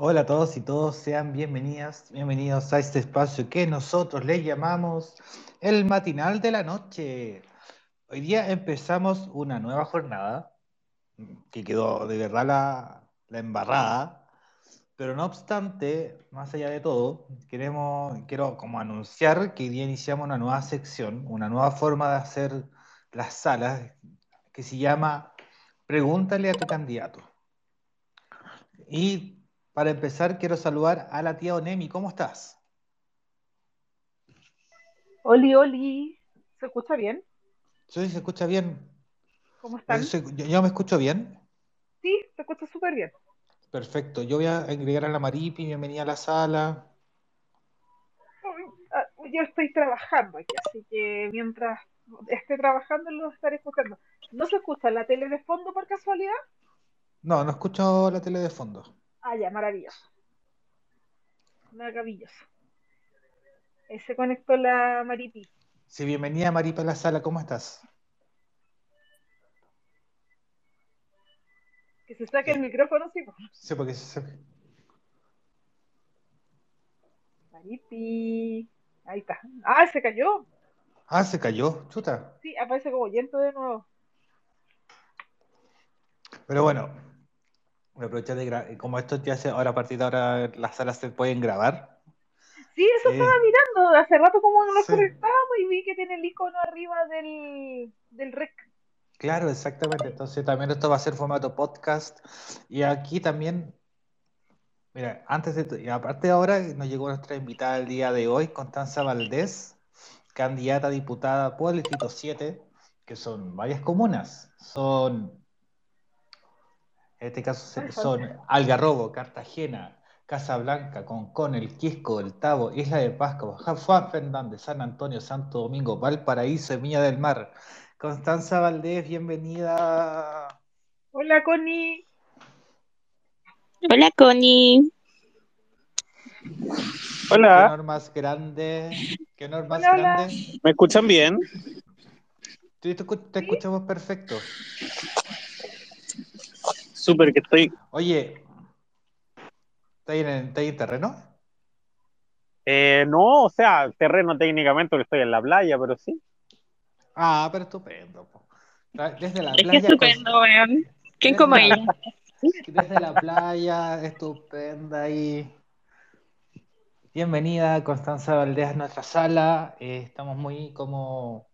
Hola a todos y todos, sean bienvenidas, bienvenidos a este espacio que nosotros le llamamos el matinal de la noche. Hoy día empezamos una nueva jornada que quedó de verdad la, la embarrada, pero no obstante, más allá de todo, queremos, quiero como anunciar que hoy día iniciamos una nueva sección, una nueva forma de hacer las salas que se llama Pregúntale a tu candidato. Y para empezar, quiero saludar a la tía Onemi. ¿Cómo estás? Oli, Oli. ¿Se escucha bien? Sí, se escucha bien. ¿Cómo están? Yo, yo me escucho bien. Sí, se escucha súper bien. Perfecto. Yo voy a agregar a la Maripi. Bienvenida a la sala. Ah, yo estoy trabajando aquí, así que mientras esté trabajando lo estaré escuchando. ¿No se escucha la tele de fondo por casualidad? No, no escucho la tele de fondo. Ah, ya, maravilloso. Maravilloso. Ahí se conectó la Maripi. Sí, bienvenida Maripa a la sala, ¿cómo estás? Que se saque el micrófono, sí. Sí, porque se... Maripi. Ahí está. Ah, se cayó. Ah, se cayó, chuta. Sí, aparece como lento de nuevo. Pero bueno, voy a aprovechar de grabar. Como esto ya hace, ahora a partir de ahora las salas se pueden grabar. Sí, eso Eh, estaba mirando hace rato como nos sí. conectábamos y vi que tiene el icono arriba del, del rec. Claro, exactamente. Entonces también esto va a ser formato podcast. Y aquí también, mira, antes de, y aparte de ahora, nos llegó nuestra invitada el día de hoy, Constanza Valdés, candidata a diputada por el Distrito 7, que son varias comunas. Son, en este caso se- ¿Cuáles son? Algarrobo, Cartagena, Casablanca, Concón, El Quisco, El Tabo, Isla de Pascua, Juan Fernández, San Antonio, Santo Domingo, Valparaíso Viña del Mar. Constanza Valdés, bienvenida. Hola, Connie. Hola Connie. Qué Hola, honor más grande. Qué honor más Hola, hola. grande. ¿me escuchan bien? Sí, te escuchamos perfecto. Súper, que estoy. Oye, ¿está ahí en, en terreno? eh, no, o sea, terreno técnicamente porque estoy en la playa, pero sí. Ah, pero estupendo. Desde la Es que playa. estupendo, weón. ¿Quién como la- ella? Desde la playa, estupenda y bienvenida Constanza Valdés a nuestra sala. Eh, estamos muy como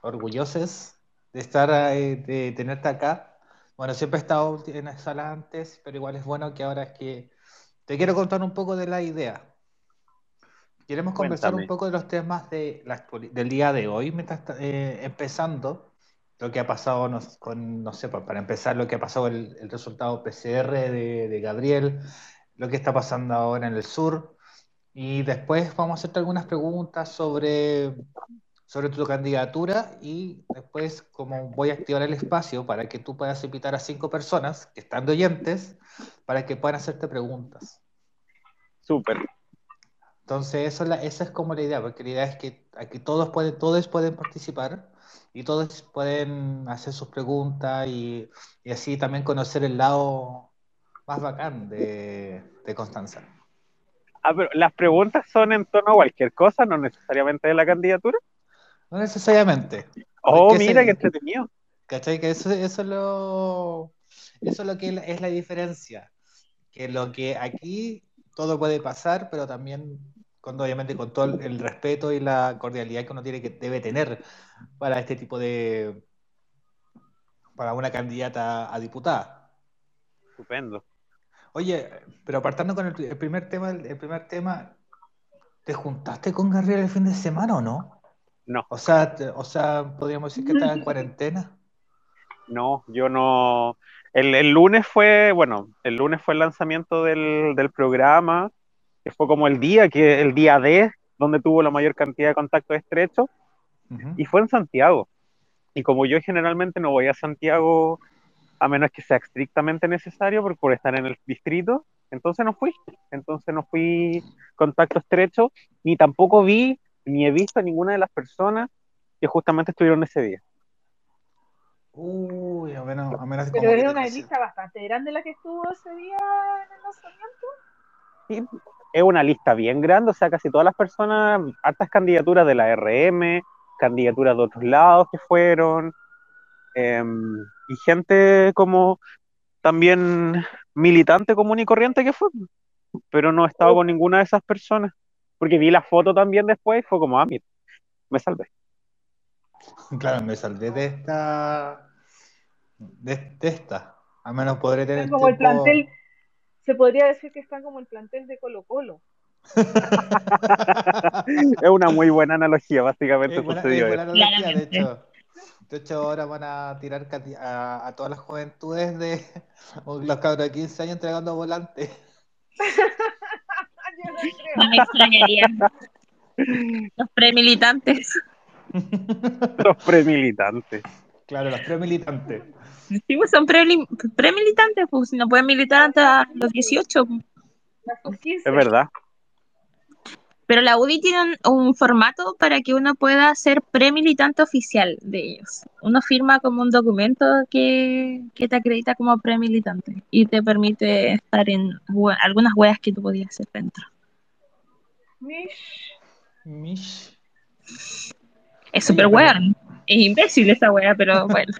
orgullosos de estar, eh, de tenerte acá. Bueno, siempre he estado en la sala antes, pero igual es bueno que ahora es que te quiero contar un poco de la idea. Queremos conversar un poco de los temas de la actuali- del día de hoy, mientras eh, empezando lo que ha pasado nos- con, no sé, pa- para empezar, lo que ha pasado el, el resultado PCR de, de Gabriel, lo que está pasando ahora en el sur, y después vamos a hacerte algunas preguntas sobre, sobre tu candidatura y después, como voy a activar el espacio para que tú puedas invitar a cinco personas que están de oyentes para que puedan hacerte preguntas. Súper. Entonces, eso es la- esa es como la idea, porque la idea es que aquí todos pueden, todos pueden participar y todos pueden hacer sus preguntas y, y así también conocer el lado más bacán de, de Constanza. Ah, pero las preguntas son en torno a cualquier cosa, no necesariamente de la candidatura. No necesariamente. Oh, Porque mira qué entretenido. ¿Cachai? Que eso, eso es lo, eso es lo que es la diferencia. Que lo que aquí todo puede pasar, pero también con, obviamente con todo el, el respeto y la cordialidad que uno tiene que debe tener para este tipo de para una candidata a diputada. Estupendo. Oye, pero apartando con el, el primer tema, el primer tema, ¿te juntaste con Gabriel el fin de semana o no? No, O sea, o sea, podríamos decir que estaba en cuarentena. no, yo no. El, el lunes fue, bueno, el lunes fue el lanzamiento del, del programa, que fue como el día, que el día D, donde tuvo la mayor cantidad de contactos estrechos, Ujú. y fue en Santiago. Y como yo generalmente no voy a Santiago a menos que sea estrictamente necesario por, por estar en el distrito, entonces no fui. Entonces no fui contacto estrecho, ni tampoco vi, ni he visto a ninguna de las personas que justamente estuvieron ese día. Uy, a menos, a menos Pero era una lista bastante grande la que estuvo ese día en el lanzamiento. sí, es una lista bien grande, o sea, casi todas las personas, hartas candidaturas de la RM, candidaturas de otros lados que fueron, em, y gente como también militante común y corriente que fue, pero no he estado con ninguna de esas personas, porque vi la foto también después y fue como, ah, mira, me salvé. Claro, me salvé de esta. De, de esta. Al menos podré tener. Están como el plantel, se podría decir que están como el plantel de Colo Colo. Es una muy buena analogía, básicamente Es buena, sucedió es buena analogía, de hecho. De hecho, ahora van a tirar a, a todas las juventudes de los cabros de 15 años entregando volantes. No me extrañaría. Los premilitantes. Los premilitantes. Claro, los premilitantes. Sí, pues son premilitantes, pues si no pueden militar hasta los 18. pues. A sus 15. Es verdad. Pero la UDI tiene un, un formato para que uno pueda ser premilitante oficial de ellos. Uno firma como un documento que, que te acredita como premilitante y te permite estar en algunas weas que tú podías hacer dentro. Mish. Mish. Es pero- weón. Es imbécil esa wea, pero bueno.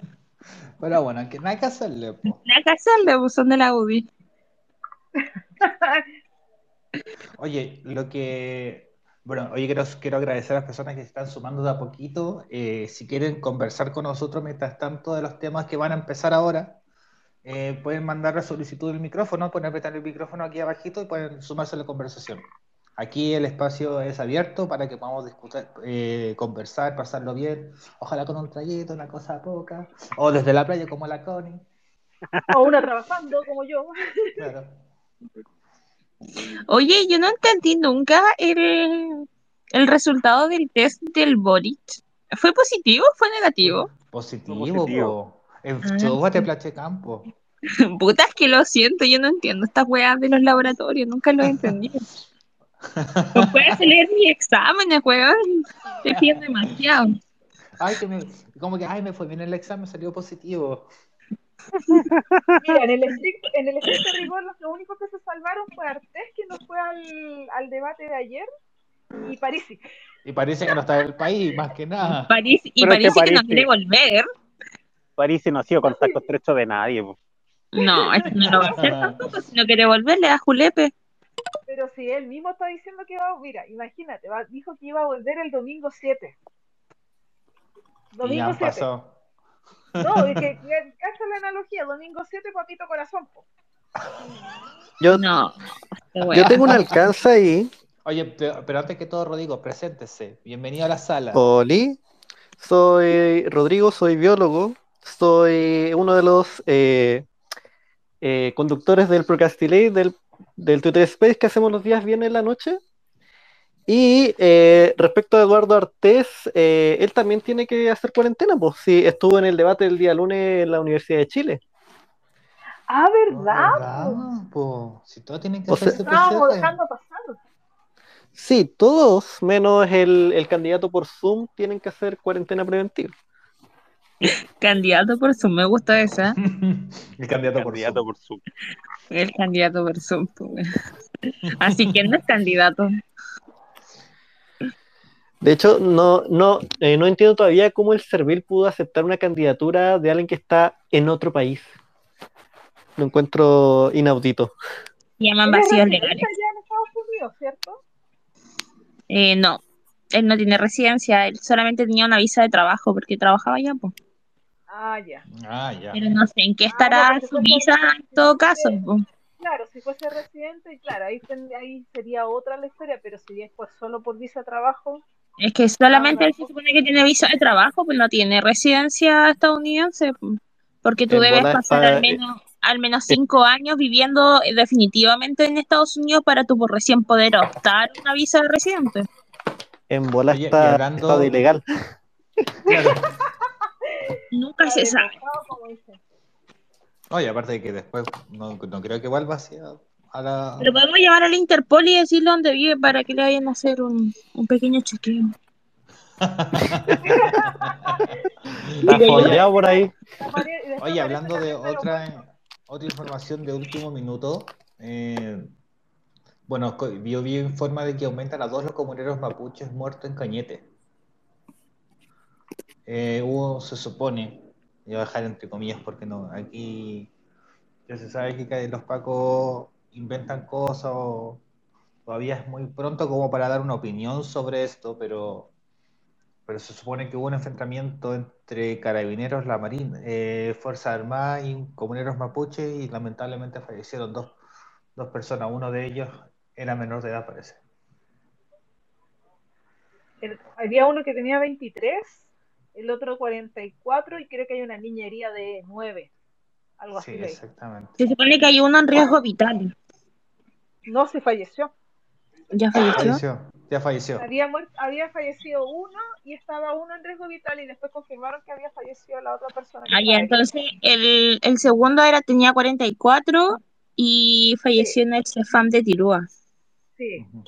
Pero bueno, que no hay que hacerle. po. Nada que hacerle, pues son de la UDI. Oye, lo que. Bueno, oye, quiero, quiero agradecer a las personas que se están sumando de a poquito. Eh, si quieren conversar con nosotros mientras tanto de los temas que van a empezar ahora, eh, pueden mandar la solicitud del micrófono, pueden apretar el micrófono aquí abajito y pueden sumarse a la conversación. Aquí el espacio es abierto para que podamos discutir, eh, conversar, pasarlo bien, ojalá con un traguito, una cosa poca, o desde la playa como la Connie. O una trabajando como yo. Claro. Oye, yo no entendí nunca el, el resultado del test del Boric. ¿Fue positivo o fue negativo? Positivo, Positivo. po. En Ah, plache campo. Puta, es que lo siento, yo no entiendo estas weas de los laboratorios, nunca lo he entendido. No puedes leer mis exámenes, weón. Te piden demasiado. Ay, que me, como que, ay, me fue bien el examen, salió positivo. Mira, en el estricto, en el estricto rigor, los lo únicos que se salvaron fue Artés, que no fue al, al debate de ayer, y Parisi. Y parece que no está en el país, más que nada. París, y Pero es que parece que no París- quiere volver. París no ha sido contacto estrecho de nadie. po. No, eso no lo va a hacer tampoco. Si no quiere volver, le da julepe. Pero si él mismo está diciendo que va, mira, imagínate, va- dijo que iba a volver el domingo 7. Y Domingo ya 7. pasó. No, es que, cacha la analogía, domingo 7, papito corazón. po. Yo, No. yo tengo un alcance ahí, Oye, pero, antes que todo, Rodrigo, preséntese. Bienvenido a la sala. Oli. Soy Rodrigo, soy biólogo. Soy uno de los eh, eh, conductores del Procrastinate, del, del Twitter Space que hacemos los días viernes en la noche. Y eh, respecto a Eduardo Artés, eh, él también tiene que hacer cuarentena, pues sí, estuvo en el debate del día lunes en la Universidad de Chile. Ah, No, ¿verdad? ¿verdad, po? Si todos tienen que O sea- hacerse Estábamos PCR. dejando pasar. Sí, todos, menos el, el candidato por Zoom, tienen que hacer cuarentena preventiva. Candidato por Zoom, me gusta esa. el candidato por Candidato Zoom. por su. El candidato por Zoom. Así que no es candidato. De hecho, no, no, eh, no entiendo todavía cómo el Servil pudo aceptar una candidatura de alguien que está en otro país. Lo encuentro inaudito. Llaman vacíos legales. allá en Estados Unidos, ¿cierto? Eh, no, él no tiene residencia, él solamente tenía una visa de trabajo porque trabajaba allá, pues. Ah, ya. Ah, ya. Pero no sé en qué Ah, estará su visa en todo caso. pues. Claro, si fuese residente, claro, ahí, ten- ahí sería otra la historia, pero si es pues solo por visa de trabajo, Es que solamente él se supone que tiene visa de trabajo, pues no tiene residencia estadounidense, pues. porque tú En debes pasar al menos al menos cinco años viviendo definitivamente en Estados Unidos para tú por recién poder optar una visa de residente. En bola Oye, está, hablando- está de ilegal. Claro. Nunca se sabe. Oye, aparte de que después no, no creo que vuelva hacia a la. Pero podemos llamar al Interpol y decirle dónde vive para que le vayan a hacer un, un pequeño chequeo. Está follado por ahí. Oye, hablando de otra, otra información de último minuto, eh, Bueno, yo vi informa de que aumentan a dos los comuneros mapuches muertos en Cañete. Eh, hubo, se supone, voy a dejar entre comillas porque no, aquí ya se sabe que los pacos inventan cosas o todavía es muy pronto como para dar una opinión sobre esto, pero, pero se supone que hubo un enfrentamiento entre carabineros, la Marina, eh, Fuerza Armada y comuneros mapuches y lamentablemente fallecieron dos, dos personas, uno de ellos era menor de edad parece. Había uno que tenía 23, el otro 44 y creo que hay una niñería de 9. Algo Sí, así. exactamente. Se supone que hay uno en riesgo vital. No se falleció. ¿Ya falleció? Falleció, ya falleció. Había, había fallecido uno y estaba uno en riesgo vital y después confirmaron que había fallecido la otra persona. Ah, ya, entonces el, el segundo era, tenía 44 y falleció en el Cefam de Tirúa. Sí. Ujú.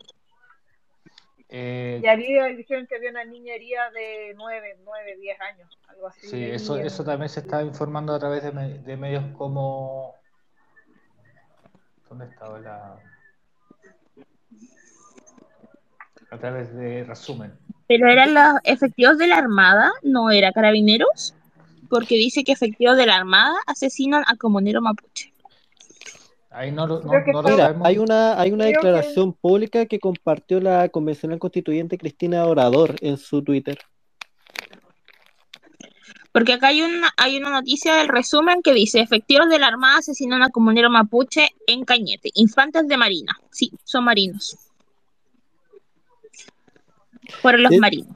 Eh, Y había, dijeron que había una niñería de 9, 9, 10 años, algo así. Sí, eso, eso también se está informando a través de, me- de medios como... ¿Dónde estaba la...? A través de resumen. Pero eran los efectivos de la Armada, no era carabineros, porque dice que efectivos de la Armada asesinan a comunero mapuche. Ahí no lo, no, Creo que no lo estaba- Mira, hay una, hay una Creo que- declaración pública que compartió la convencional constituyente Cristina Orador en su Twitter. Porque acá hay una, hay una noticia del resumen que dice, efectivos de la Armada asesinan a comunero mapuche en Cañete, infantes de Marina. Sí, son marinos. Fueron los marinos.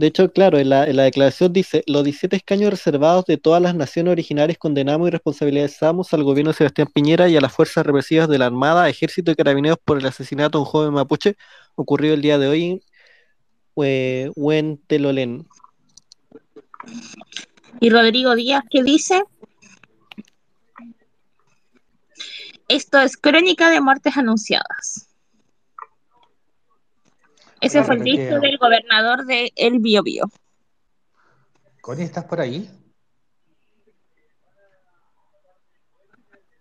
De hecho, claro, en la, declaración dice, los 17 escaños reservados de todas las naciones originarias condenamos y responsabilizamos al gobierno de Sebastián Piñera y a las fuerzas represivas de la Armada, Ejército y Carabineros por el asesinato de un joven mapuche ocurrido el día de hoy en Hue- Huentelolén. Y Rodrigo Díaz, ¿qué dice? Esto es crónica de muertes anunciadas. Ese fue el dicho del gobernador de El Biobío. Connie, ¿estás por ahí?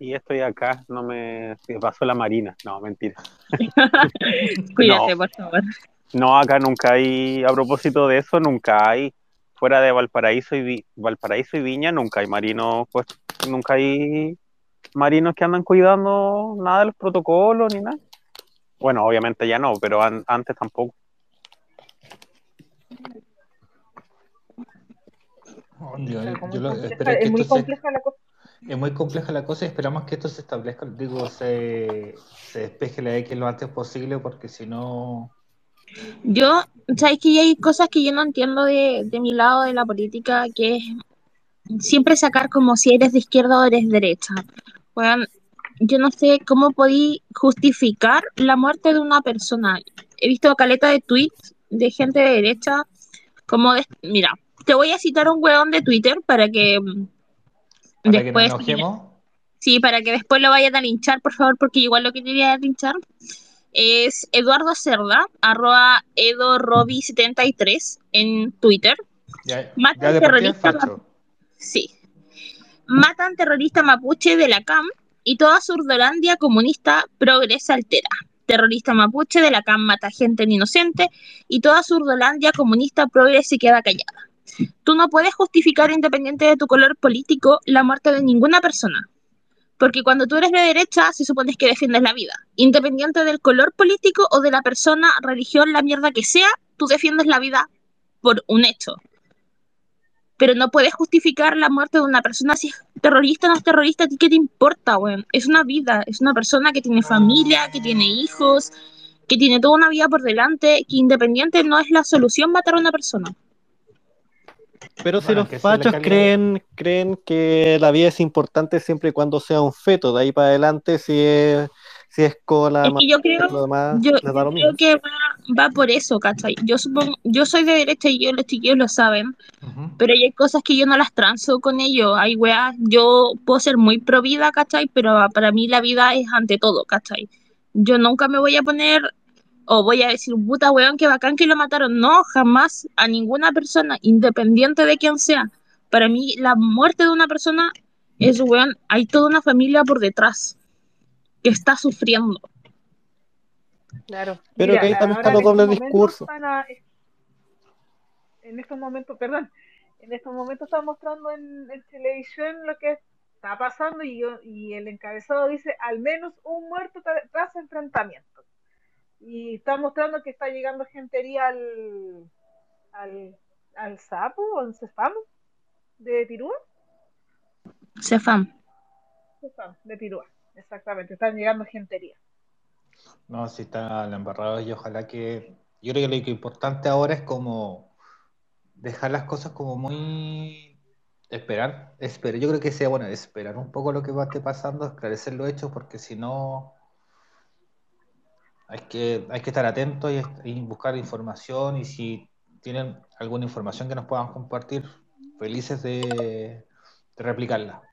Y estoy acá, no me se pasó la marina. No, mentira. Cuídate, No. por favor. No, acá nunca hay, a propósito de eso, nunca hay, fuera de Valparaíso y, Vi- Valparaíso y Viña, nunca hay marinos, pues nunca hay marinos que andan cuidando nada de los protocolos ni nada. Bueno, obviamente ya no, pero an- antes tampoco. Oh, yo lo- es compleja- que muy se- compleja la cosa. es muy compleja la cosa y esperamos que esto se establezca, digo, se, se despeje la X lo antes posible porque si no... Yo, sabes que hay cosas que yo no entiendo de, de mi lado de la política, que es siempre sacar como si eres de izquierda o eres derecha. Weón, yo no sé cómo podí justificar la muerte de una persona. He visto caleta de tweets de gente de derecha, como de, mira, te voy a citar un weón de Twitter para que mm, que después. Sí, para que después lo vayan a linchar, por favor, porque igual lo que quería linchar es Eduardo Cerda, arroba edorobi73 en Twitter. Ya, Mata ya al de partida es terrorista. Sí. Matan terrorista mapuche de la CAM y toda Surdolandia comunista progresa altera. Terrorista mapuche de la CAM mata gente inocente y toda Surdolandia comunista progresa se queda callada. Tú no puedes justificar, independiente de tu color político, la muerte de ninguna persona. Porque cuando tú eres de derecha, se supone que defiendes la vida. Independiente del color político o de la persona, religión, la mierda que sea, tú defiendes la vida por un hecho pero no puedes justificar la muerte de una persona si es terrorista o no es terrorista, ¿a ti qué te importa, weón? Es una vida, es una persona que tiene familia, que tiene hijos, que tiene toda una vida por delante, que independiente no es la solución matar a una persona. Pero si Bueno, los fachos creen, creen que la vida es importante siempre y cuando sea un feto, de ahí para adelante si es, si es cola, Es que yo creo, lo demás, yo, les da lo yo mismo. creo que va, va por eso, ¿cachai? Yo supongo, yo soy de derecha y yo, los chiquillos lo saben, pero hay cosas que yo no las transo con ellos. Hay weas, yo puedo ser muy pro vida, ¿cachai? Pero para mí la vida es ante todo, ¿cachai? Yo nunca me voy a poner o voy a decir, puta weón, qué bacán que lo mataron. No, jamás a ninguna persona, independiente de quién sea. Para mí la muerte de una persona es, weón, hay toda una familia por detrás que está sufriendo. Claro. Pero que ahí estos momentos discursos. están a- en estos momentos, perdón, en estos momentos están mostrando en, en televisión lo que está pasando y, yo- y el encabezado dice al menos un muerto tra- tras enfrentamientos. Y está mostrando que está llegando gentería al, al, al sapo o al cefam de Tirúa. Cefam. Cefam, de Tirúa, exactamente, están llegando gentería. No, sí están embarrados y ojalá que. Yo creo que lo importante ahora es como dejar las cosas como muy. Esperar, esperar. Yo creo que sea bueno esperar un poco lo que va a estar pasando, esclarecer los hechos, porque si no. Hay que, hay que estar atentos y, buscar información y si tienen alguna información que nos puedan compartir, felices de replicarla.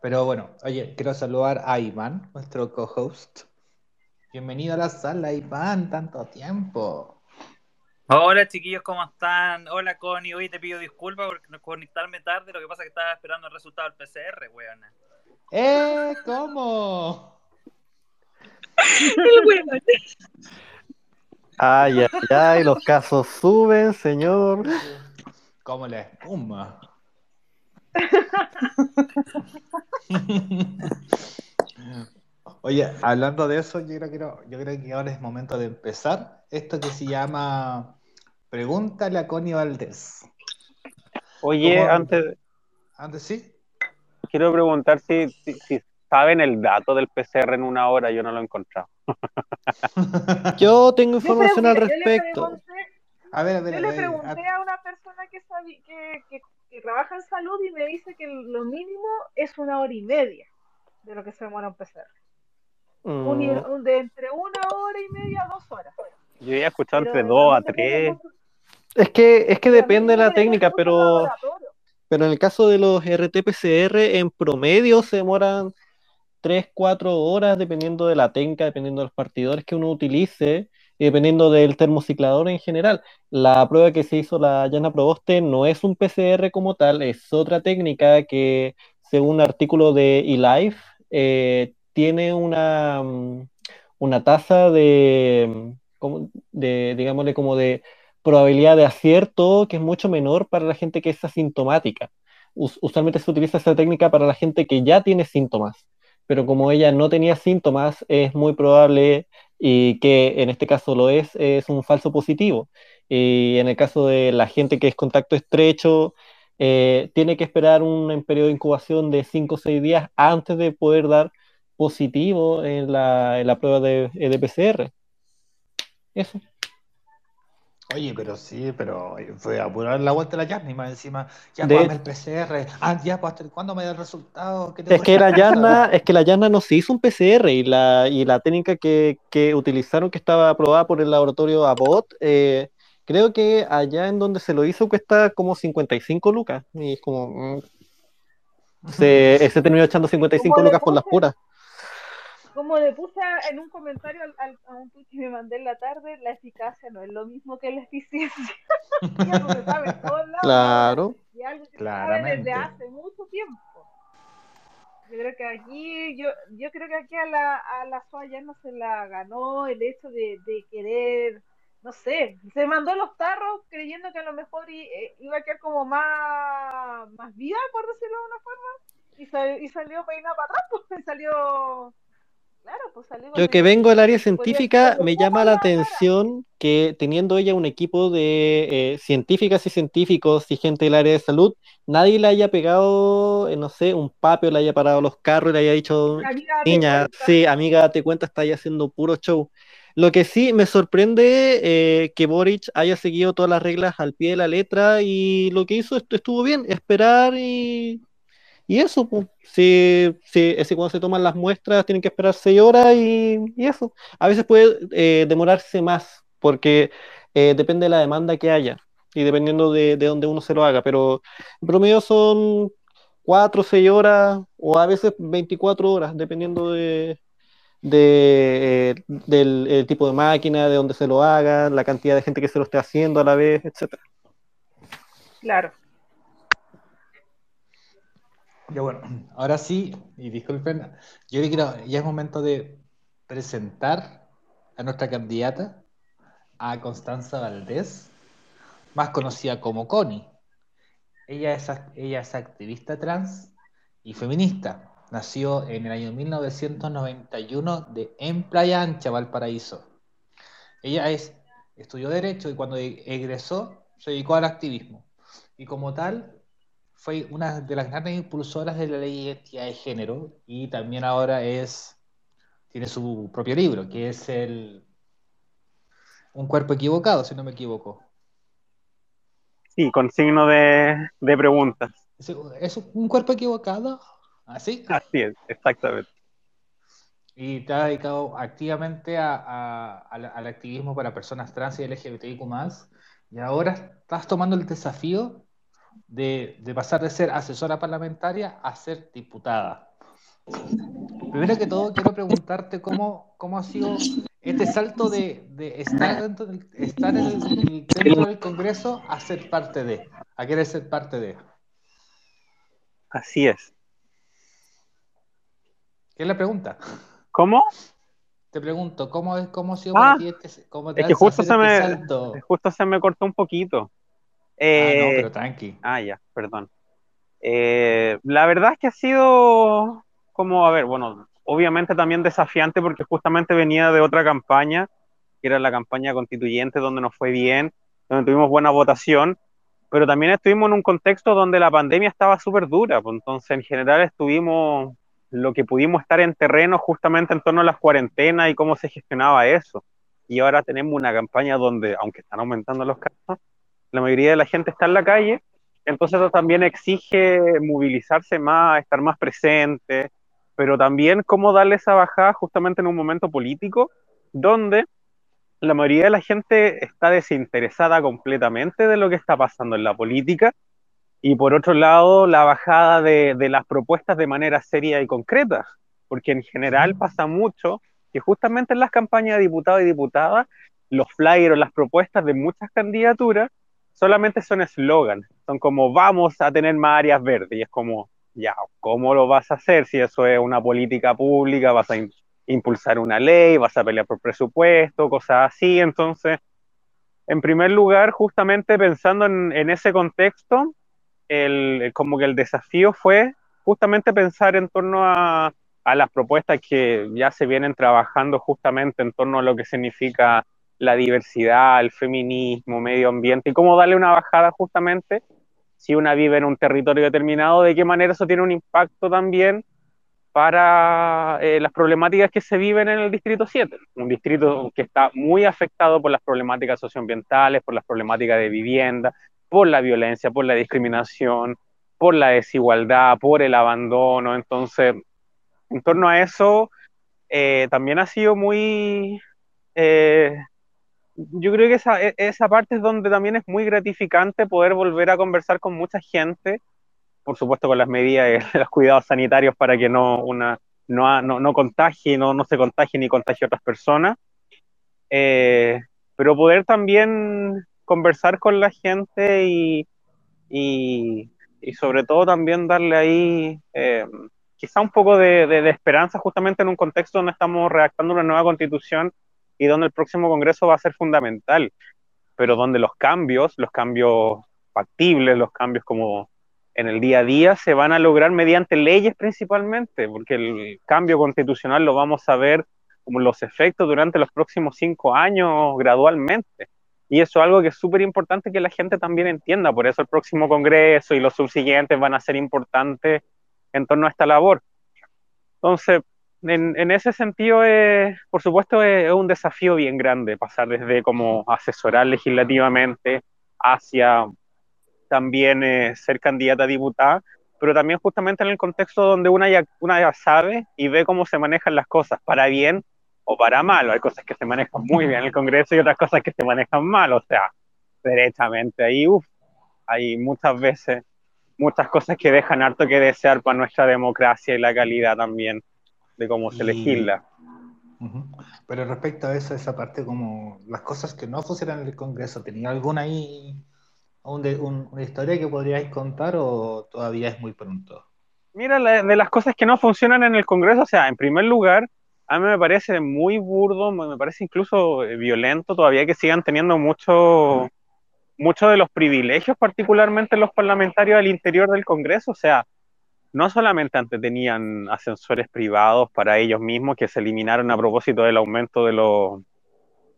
Pero bueno, oye, quiero saludar a Iván, nuestro co-host. Bienvenido a la sala, Iván, tanto tiempo. Hola chiquillos, ¿cómo están? Hola Connie, hoy te pido disculpas por no conectarme tarde, lo que pasa es que estaba esperando el resultado del PCR, weona. ¡Eh! ¿Cómo? El weón. Ay, ay, ay, los casos suben, señor. Como la espuma. Oye, hablando de eso, yo creo, que no- yo creo que ahora es momento de empezar esto que se llama Pregúntale a Connie Valdés. Oye, ¿Cómo? antes Antes sí. quiero preguntar si, si, si saben el dato del PCR en una hora, yo no lo he encontrado. Yo tengo información al respecto. pregunté- A ver, a ver, Yo a le pregunté a una persona que, que, que, que trabaja en salud y me dice que lo mínimo es una hora y media de lo que se demora un PCR. Mm, un- de entre una hora y media a dos horas. Yo había escuchado Pero entre dos a tres. Es que, es que depende de la técnica, pero, pero en el caso de los RT-PCR, en promedio se demoran 3, 4 horas dependiendo de la técnica, dependiendo de los partidores que uno utilice y dependiendo del termociclador en general. La prueba que se hizo la Llana Proboste no es un PCR como tal, es otra técnica que, según un artículo de eLife, eh, tiene una, mm, una tasa de, mm, de, digámosle, como de probabilidad de acierto que es mucho menor para la gente que es asintomática. Us- usualmente se utiliza esa técnica para la gente que ya tiene síntomas, pero como ella no tenía síntomas, es muy probable y que en este caso lo es, es un falso positivo. Y en el caso de la gente que es contacto estrecho, eh, tiene que esperar un periodo de incubación de 5 o 6 días antes de poder dar positivo en la, en la prueba de, de PCR. Eso. Oye, pero sí, pero fue a apurar la vuelta a la Yarni más encima. Ya De- el PCR. Ah, ya, pues, ¿hasta ¿cuándo me da el resultado? ¿Qué te Es que la Yarna, es que la Yarna no se hizo un PCR y la, y la técnica que, que utilizaron, que estaba aprobada por el laboratorio Abbott, eh, creo que allá en donde se lo hizo cuesta como 55 lucas. Y es como. mm, se, se terminó echando 55 Como le lucas por las puras. Como le puse a- en un comentario al, al- a un tweet que me mandé en la tarde, la eficacia no es lo mismo que la eficiencia. Sabe todos lados. Claro. Y algo que se sabe desde hace mucho tiempo. Yo creo que aquí, yo, yo creo que aquí a la, a la SOA ya no se la ganó el hecho de, de querer, no sé, se mandó los tarros creyendo que a lo mejor i- eh, iba a quedar como más, más vida, por decirlo de una forma, y, sal- y salió peinado para atrás, pues salió, claro, pues salió Yo que vengo del área podía científica, me llama la atención que teniendo ella un equipo de eh, científicas y científicos y gente del área de salud, nadie le haya pegado, eh, no sé, un papio, le haya parado los carros y le haya dicho, niña, sí, amiga, date cuenta, está ahí haciendo puro show. Lo que sí me sorprende eh, que Boric haya seguido todas las reglas al pie de la letra y lo que hizo estu- estuvo bien, esperar y, y eso, pues. Si, si, ese cuando se toman las muestras tienen que esperar seis horas y, y eso. A veces puede eh, demorarse más porque eh, depende de la demanda que haya y dependiendo de, de dónde uno se lo haga, pero en promedio son cuatro o seis horas o a veces 24 horas, dependiendo de, eh, del tipo de máquina, de dónde se lo haga, la cantidad de gente que se lo esté haciendo a la vez, etcétera. Claro. Ya bueno, ahora sí, y disculpen, yo creo que ya es momento de presentar a nuestra candidata, a Constanza Valdés, más conocida como Connie. Ella es, ella es activista trans y feminista. Nació en el año 1991 de, en Playa Ancha, Valparaíso. Ella es, estudió Derecho y cuando egresó se dedicó al activismo. Y como tal, fue una de las grandes impulsoras de la ley de identidad de género y también ahora es tiene su propio libro, que es el Un cuerpo equivocado, si no me equivoco. Sí, con signo de, de preguntas. ¿Es un cuerpo equivocado? ¿Así? Así es, exactamente. Y te ha dedicado activamente al, activismo para personas trans y LGBTIQ+, y ahora estás tomando el desafío de, pasar de ser asesora parlamentaria a ser diputada. Primero que todo, quiero preguntarte cómo, cómo ha sido este salto de, estar, dentro del, estar en el, dentro del Congreso a ser parte de, a querer ser parte de. Así es. ¿Qué es la pregunta? ¿Cómo? Te pregunto, ¿cómo, es, cómo ha sido ah, para ti este, cómo es que justo se, este me, salto? justo se me cortó un poquito. Eh, ah, no, pero tranqui. Ah, ya, perdón. Eh, la verdad es que ha sido como, a ver, bueno, obviamente también desafiante porque justamente venía de otra campaña, que era la campaña constituyente, donde nos fue bien, donde tuvimos buena votación, pero también estuvimos en un contexto donde la pandemia estaba súper dura, pues entonces en general estuvimos lo que pudimos estar en terreno justamente en torno a las cuarentenas y cómo se gestionaba eso. Y ahora tenemos una campaña donde, aunque están aumentando los casos, la mayoría de la gente está en la calle, entonces eso también exige movilizarse más, estar más presente, pero también cómo darle esa bajada justamente en un momento político donde la mayoría de la gente está desinteresada completamente de lo que está pasando en la política y por otro lado la bajada de, de las propuestas de manera seria y concreta, porque en general pasa mucho que justamente en las campañas de diputados y diputadas los flyers o las propuestas de muchas candidaturas solamente son eslogan, son como vamos a tener más áreas verdes y es como, ya, ¿cómo lo vas a hacer si eso es una política pública? ¿Vas a impulsar una ley? ¿Vas a pelear por presupuesto? Cosas así. Entonces, en primer lugar, justamente pensando en, ese contexto, el, como que el desafío fue justamente pensar en torno a, a las propuestas que ya se vienen trabajando justamente en torno a lo que significa la diversidad, el feminismo, medio ambiente y cómo darle una bajada justamente si una vive en un territorio determinado, de qué manera eso tiene un impacto también para eh, las problemáticas que se viven en el Distrito 7, un distrito que está muy afectado por las problemáticas socioambientales, por las problemáticas de vivienda, por la violencia, por la discriminación, por la desigualdad, por el abandono. Entonces, en torno a eso, eh, también ha sido muy eh, yo creo que esa, e, esa parte es donde también es muy gratificante poder volver a conversar con mucha gente, por supuesto con las medidas y los cuidados sanitarios para que no, una, no, no, no contagie, no, no se contagie ni contagie a otras personas, eh, pero poder también conversar con la gente y, y, y sobre todo también darle ahí eh, quizá un poco de, de esperanza justamente en un contexto donde estamos redactando una nueva constitución y donde el próximo Congreso va a ser fundamental, pero donde los cambios, los cambios factibles, los cambios como en el día a día, se van a lograr mediante leyes principalmente, porque el cambio constitucional lo vamos a ver como los efectos durante los próximos cinco años gradualmente. Y eso es algo que es súper importante que la gente también entienda, por eso el próximo Congreso y los subsiguientes van a ser importantes en torno a esta labor. Entonces, en, ese sentido, por supuesto, es, un desafío bien grande pasar desde como asesorar legislativamente hacia también eh, ser candidata a diputada, pero también justamente en el contexto donde una ya, una ya sabe y ve cómo se manejan las cosas, para bien o para mal. Hay cosas que se manejan muy bien en el Congreso y otras cosas que se manejan mal, o sea, derechamente ahí, uff, hay muchas veces muchas cosas que dejan harto que desear para nuestra democracia y la calidad también de cómo se legisla. Pero respecto a eso, esa parte como las cosas que no funcionan en el Congreso, ¿tenía alguna ahí, una historia que podríais contar o todavía es muy pronto? Mira, de las cosas que no funcionan en el Congreso, o sea, en primer lugar, a mí me parece muy burdo, me parece incluso eh, violento todavía que sigan teniendo mucho, muchos de los privilegios, particularmente los parlamentarios al interior del Congreso. O sea, no solamente antes tenían ascensores privados para ellos mismos que se eliminaron a propósito del aumento de los,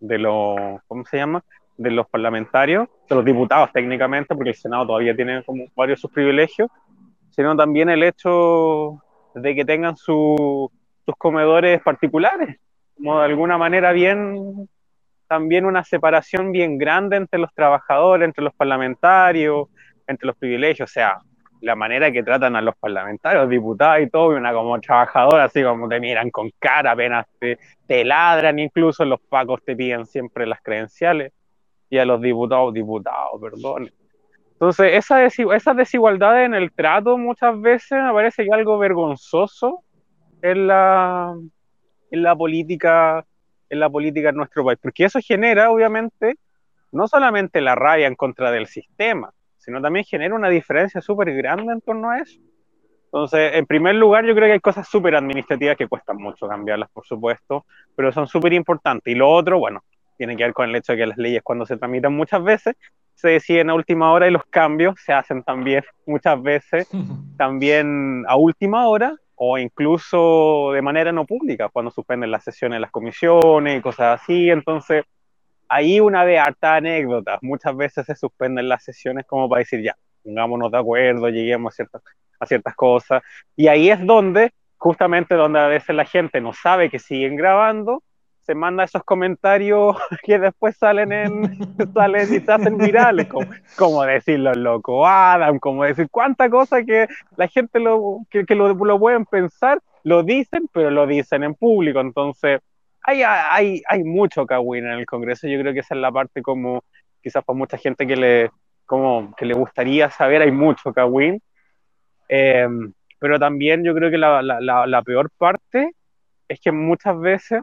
de los, ¿cómo se llama? De los parlamentarios, de los diputados técnicamente, porque el Senado todavía tiene como varios de sus privilegios, sino también el hecho de que tengan sus comedores particulares, como de alguna manera bien, también una separación bien grande entre los trabajadores, entre los parlamentarios, entre los privilegios, o sea, la manera que tratan a los parlamentarios, diputados y todo, y una como trabajadora, así como te miran con cara, apenas te, ladran, incluso los pacos te piden siempre las credenciales, y a los diputados, diputados, perdón. Entonces, esa esas desigualdades en el trato muchas veces me parece que algo vergonzoso en la, en la política en la política en nuestro país, porque eso genera, obviamente, no solamente la rabia en contra del sistema, sino también genera una diferencia súper grande en torno a eso. Entonces, en primer lugar, yo creo que hay cosas súper administrativas que cuestan mucho cambiarlas, por supuesto, pero son súper importantes. Y lo otro, bueno, tiene que ver con el hecho de que las leyes cuando se tramitan muchas veces se deciden a última hora y los cambios se hacen también muchas veces también a última hora o incluso de manera no pública, cuando suspenden las sesiones de las comisiones y cosas así. Entonces, ahí una de hartas anécdotas. Muchas veces se suspenden las sesiones como para decir, ya, pongámonos de acuerdo, lleguemos a ciertas, a ciertas cosas. Y ahí es donde, justamente donde a veces la gente no sabe que siguen grabando, se manda esos comentarios que después salen en salen y se hacen virales, como, como decir los locos Adam, como decir cuánta cosa que la gente lo, que, que lo, lo pueden pensar, lo dicen, pero lo dicen en público. Entonces, hay, hay, hay mucho cagüín en el Congreso. Yo creo que esa es la parte como, quizás para mucha gente que le, como, que le gustaría saber, hay mucho cagüín. Em, pero también yo creo que la, la, la, peor parte es que muchas veces,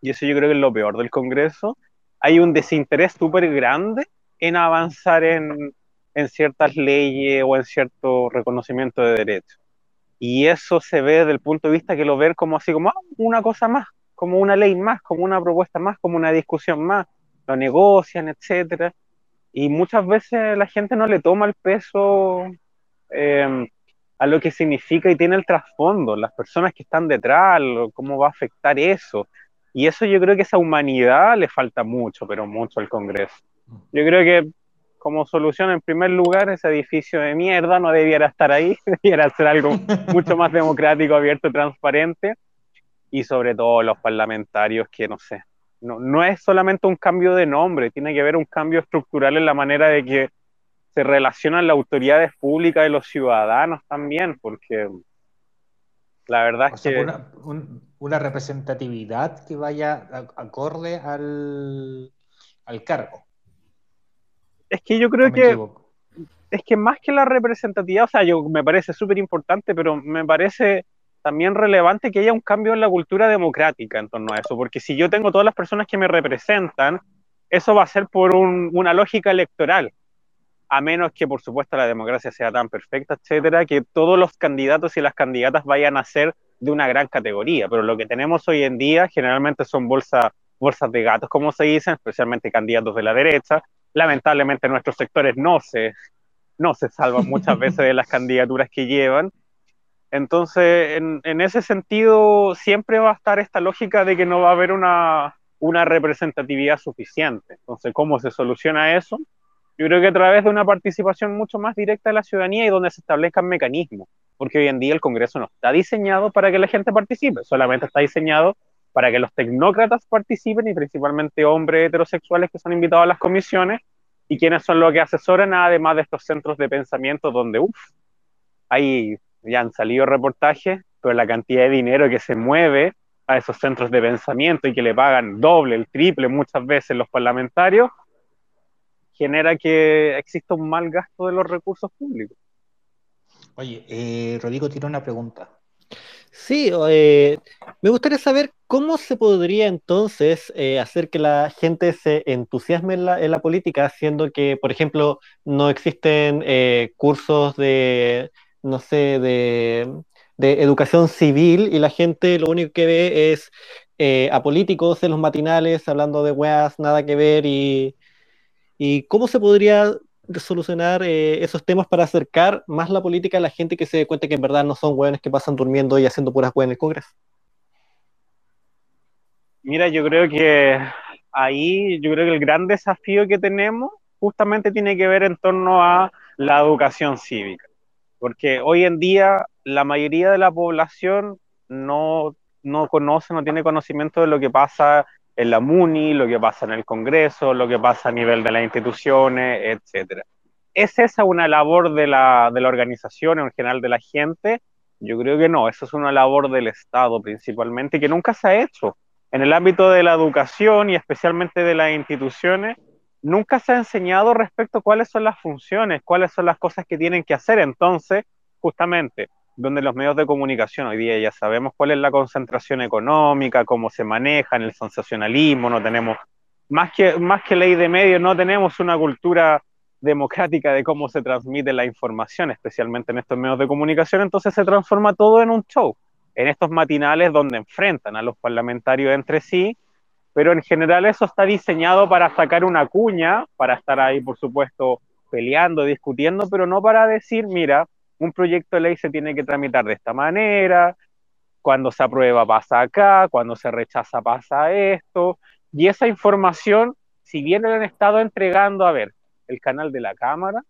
y eso yo creo que es lo peor del Congreso, hay un desinterés súper grande en avanzar en, en ciertas leyes o en cierto reconocimiento de derechos. Y eso se ve desde el punto de vista que lo ven como así, como ah, una cosa más, como una ley más, como una propuesta más, como una discusión más, lo negocian, etcétera, y muchas veces la gente no le toma el peso em, a lo que significa y tiene el trasfondo, las personas que están detrás, cómo va a afectar eso. Y eso yo creo que esa humanidad le falta mucho, pero mucho al Congreso. Yo creo que como solución, en primer lugar, ese edificio de mierda no debiera estar ahí, debiera ser algo mucho más democrático, abierto, transparente y sobre todo los parlamentarios que no sé, no, no es solamente un cambio de nombre, tiene que haber un cambio estructural en la manera de que se relacionan las autoridades públicas y los ciudadanos también, porque la verdad es que... Una, una, representatividad que vaya acorde al, al cargo. Es que yo creo que... Es que más que la representatividad, o sea, yo me parece súper importante, pero me parece también relevante que haya un cambio en la cultura democrática en torno a eso, porque si yo tengo todas las personas que me representan, eso va a ser por una lógica electoral, a menos que por supuesto la democracia sea tan perfecta, etcétera, que todos los candidatos y las candidatas vayan a ser de una gran categoría, pero lo que tenemos hoy en día generalmente son bolsas bolsas de gatos, como se dicen, especialmente candidatos de la derecha. Lamentablemente nuestros sectores no se, no se salvan muchas veces de las candidaturas que llevan entonces, en, ese sentido, siempre va a estar esta lógica de que no va a haber una, representatividad suficiente. Entonces, ¿cómo se soluciona eso? Yo creo que a través de una participación mucho más directa de la ciudadanía y donde se establezcan mecanismos, porque hoy en día el Congreso no está diseñado para que la gente participe, solamente está diseñado para que los tecnócratas participen y principalmente hombres heterosexuales que son invitados a las comisiones y quienes son los que asesoran además de estos centros de pensamiento donde, uff, hay ya han salido reportajes, pero la cantidad de dinero que se mueve a esos centros de pensamiento y que le pagan doble, el triple muchas veces los parlamentarios, genera que exista un mal gasto de los recursos públicos. Oye, eh, Rodrigo tiene una pregunta. Sí, eh, me gustaría saber cómo se podría entonces eh, hacer que la gente se entusiasme en la, en la, política, siendo que, por ejemplo, no existen cursos de no sé, de, de educación civil y la gente lo único que ve es eh, a políticos en los matinales hablando de weas, nada que ver y, y cómo se podría solucionar eh, esos temas para acercar más la política a la gente que se dé cuenta que en verdad no son weones que pasan durmiendo y haciendo puras weas en el Congreso. Mira, yo creo que ahí, yo creo que el gran desafío que tenemos justamente tiene que ver en torno a la educación cívica, porque hoy en día la mayoría de la población no, no conoce, no tiene conocimiento de lo que pasa en la MUNI, lo que pasa en el Congreso, lo que pasa a nivel de las instituciones, etcétera. ¿Es esa una labor de la, de la organización, en general de la gente? Yo creo que no, eso es una labor del Estado principalmente, que nunca se ha hecho. En el ámbito de la educación y especialmente de las instituciones, nunca se ha enseñado respecto a cuáles son las funciones, cuáles son las cosas que tienen que hacer. Entonces, justamente, donde los medios de comunicación hoy día ya sabemos cuál es la concentración económica, cómo se manejan, el sensacionalismo, no tenemos, más que, más que ley de medios, no tenemos una cultura democrática de cómo se transmite la información, especialmente en estos medios de comunicación, entonces se transforma todo en un show, en estos matinales donde enfrentan a los parlamentarios entre sí, pero en general eso está diseñado para sacar una cuña, para estar ahí, por supuesto, peleando, discutiendo, pero no para decir, mira, un proyecto de ley se tiene que tramitar de esta manera, cuando se aprueba pasa acá, cuando se rechaza pasa esto, y esa información, si bien le han estado entregando, a ver, el canal de la Cámara,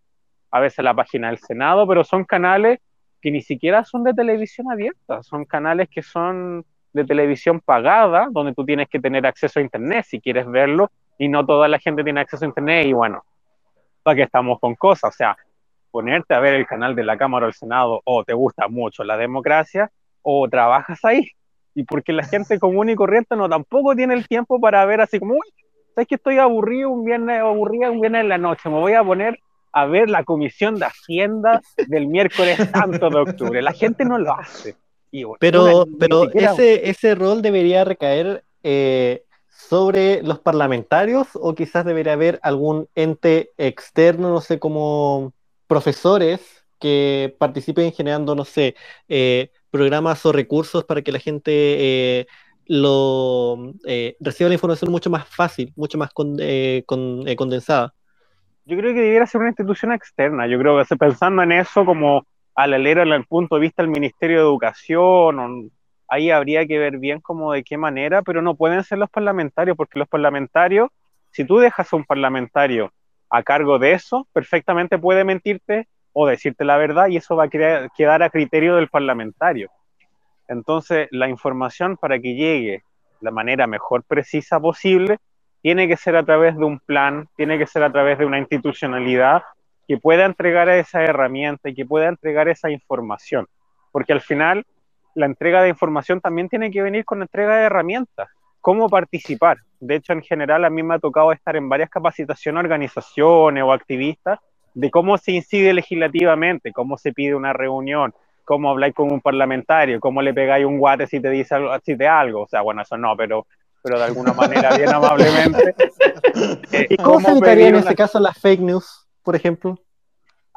a veces la página del Senado, pero son canales que ni siquiera son de televisión abierta, son canales que son de televisión pagada, donde tú tienes que tener acceso a Internet si quieres verlo, y no toda la gente tiene acceso a Internet, y bueno, para que estamos con cosas, o sea, ponerte a ver el canal de la Cámara o el Senado o te gusta mucho la democracia o trabajas ahí. Y porque la gente común y corriente no tampoco tiene el tiempo para ver así como, uy, sabes que estoy aburrido un viernes, aburrida un viernes en la noche, me voy a poner a ver la comisión de Hacienda del miércoles santo de octubre. La gente no lo hace. Pero pero ese, ese rol debería recaer eh, sobre los parlamentarios o quizás debería haber algún ente externo, no sé cómo profesores que participen generando, no sé, eh, programas o recursos para que la gente eh, lo reciba la información mucho más fácil, mucho más condensada. Yo creo que debiera ser una institución externa. Yo creo que pensando en eso como al alero el punto de vista del Ministerio de Educación, ahí habría que ver bien cómo de qué manera, pero no pueden ser los parlamentarios, porque los parlamentarios, si tú dejas a un parlamentario a cargo de eso, perfectamente puede mentirte o decirte la verdad y eso va a quedar a criterio del parlamentario. Entonces, la información para que llegue la manera mejor precisa posible tiene que ser a través de un plan, tiene que ser a través de una institucionalidad que pueda entregar esa herramienta y que pueda entregar esa información. Porque al final, la entrega de información también tiene que venir con entrega de herramientas cómo participar. De hecho, en general, a mí me ha tocado estar en varias capacitaciones, organizaciones o activistas de cómo se incide legislativamente, cómo se pide una reunión, cómo habláis con un parlamentario, cómo le pegáis un guate si te dice algo, si te algo. O sea, bueno, eso no, pero, pero de alguna manera, bien amablemente. Eh, ¿Y cómo, se evitaría en este caso las fake news, por ejemplo?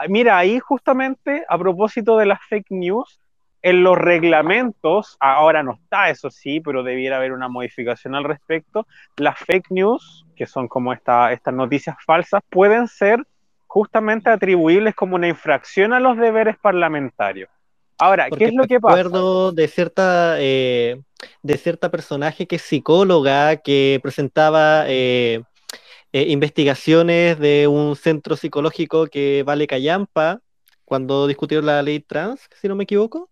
Mira, ahí justamente a propósito de las fake news, en los reglamentos, ahora no está eso sí, pero debiera haber una modificación al respecto, las fake news, que son como esta, estas noticias falsas, pueden ser justamente atribuibles como una infracción a los deberes parlamentarios. Ahora, ¿qué es lo que pasa? Recuerdo de cierta, eh, de cierta personaje que es psicóloga, que presentaba eh, eh, investigaciones de un centro psicológico que vale Callampa, cuando discutieron la ley trans, si no me equivoco,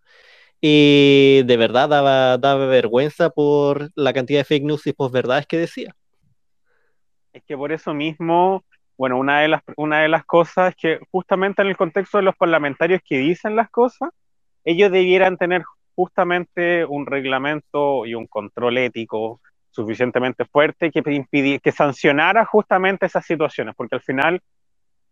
y de verdad daba, vergüenza por la cantidad de fake news y posverdades que decía. Es que por eso mismo, bueno, una de, las, una de las cosas que justamente en el contexto de los parlamentarios que dicen las cosas, ellos debieran tener justamente un reglamento y un control ético suficientemente fuerte que, que sancionara justamente esas situaciones, porque al final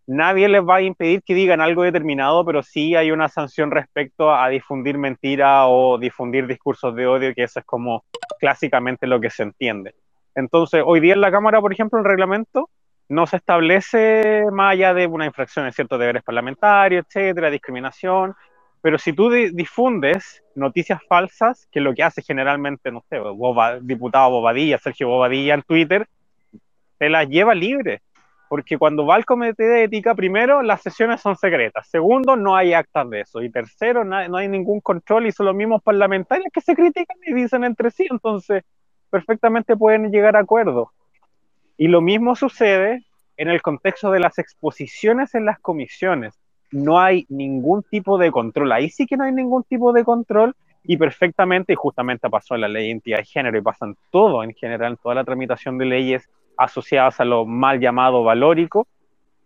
nadie les va a impedir que digan algo determinado, pero sí hay una sanción respecto a difundir mentira o difundir discursos de odio, que eso es como clásicamente lo que se entiende. Entonces, hoy día en la Cámara, por ejemplo, el reglamento no se establece más allá de una infracción de ciertos deberes parlamentarios, etcétera, discriminación, Pero si tú di- difundes noticias falsas, que es lo que hace generalmente, no sé, diputado Bobadilla, Sergio Bobadilla en Twitter, te las lleva libre. Porque cuando va al comité de ética, primero, las sesiones son secretas. Segundo, no hay actas de eso. Y tercero, na- no hay ningún control y son los mismos parlamentarios que se critican y dicen entre sí. Entonces, perfectamente pueden llegar a acuerdos. Y lo mismo sucede en el contexto de las exposiciones en las comisiones. No hay ningún tipo de control. Ahí sí que no hay ningún tipo de control y perfectamente, y justamente pasó en la ley de identidad de género y pasa todo en general, en toda la tramitación de leyes asociadas a lo mal llamado valórico,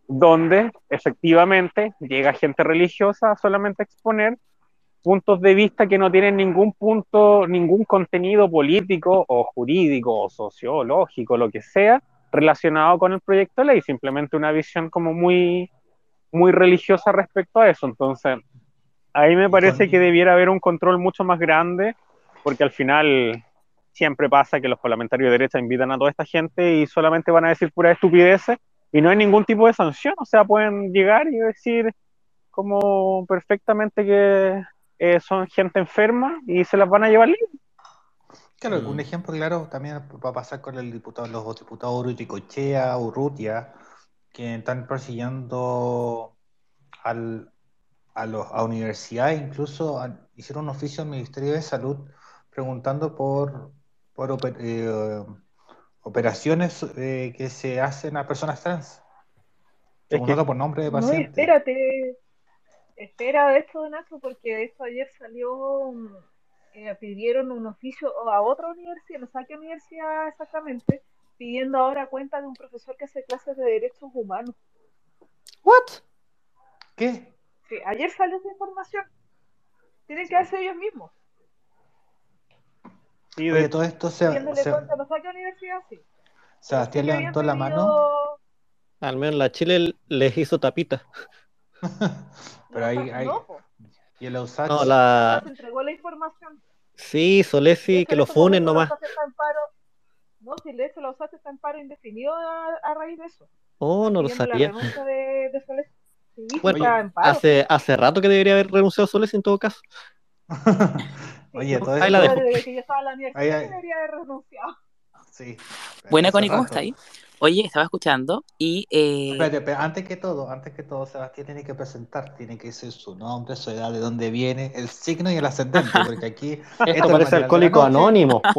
donde efectivamente llega gente religiosa a solamente exponer puntos de vista que no tienen ningún punto, ningún contenido político o jurídico o sociológico, lo que sea, relacionado con el proyecto de ley, simplemente una visión como muy, muy religiosa respecto a eso. Entonces, ahí me parece que debiera haber un control mucho más grande, porque al final siempre pasa que los parlamentarios de derecha invitan a toda esta gente y solamente van a decir pura estupideces y no hay ningún tipo de sanción, o sea, pueden llegar y decir como perfectamente que eh, son gente enferma y se las van a llevar libre. Claro, Mm. un ejemplo claro también va a pasar con el diputado, los diputados Uruticochea, Urrutia, que están persiguiendo al, a, los, a universidades, incluso hicieron un oficio al Ministerio de Salud preguntando por, por oper- eh, operaciones eh, que se hacen a personas trans, preguntando por nombre de No, paciente. espérate. Espera esto, Nacho, porque de esto ayer salió. mm, eh, pidieron un oficio a otra universidad, no sé a qué universidad exactamente, pidiendo ahora cuenta de un profesor que hace clases de derechos humanos. ¿What? ¿Qué? Sí, ayer salió esa información. Tienen que hacer ellos mismos. Y Oye, de, todo esto se, se- cuenta, no qué universidad, sí. Sebastián levantó la mano, Al menos la Chile les hizo tapita. pero ahí, no, po. y el Ausach, No, la. Se entregó la información. Sí, Solesi, que lo funen nomás. paro. No, si de hecho la USACH está en paro indefinido a, a raíz de eso. Oh, no lo la sabía. renuncia de, de Soles. Sí, Bueno, está en paro. hace, hace rato que debería haber renunciado Solesi en todo caso. Oye, todo Ahí la dejo. Desde que yo estaba en la universidad Ahí, ahí. debería haber renunciado. sí. Buena, Connie, ¿cómo está ahí? Oye, estaba escuchando y eh, Espérate, espérate, antes que todo, antes que todo, Sebastián tiene que presentar, tiene que decir su nombre, su edad, de dónde viene, el signo y el ascendente, porque aquí Esto es parece alcohólico anónimo.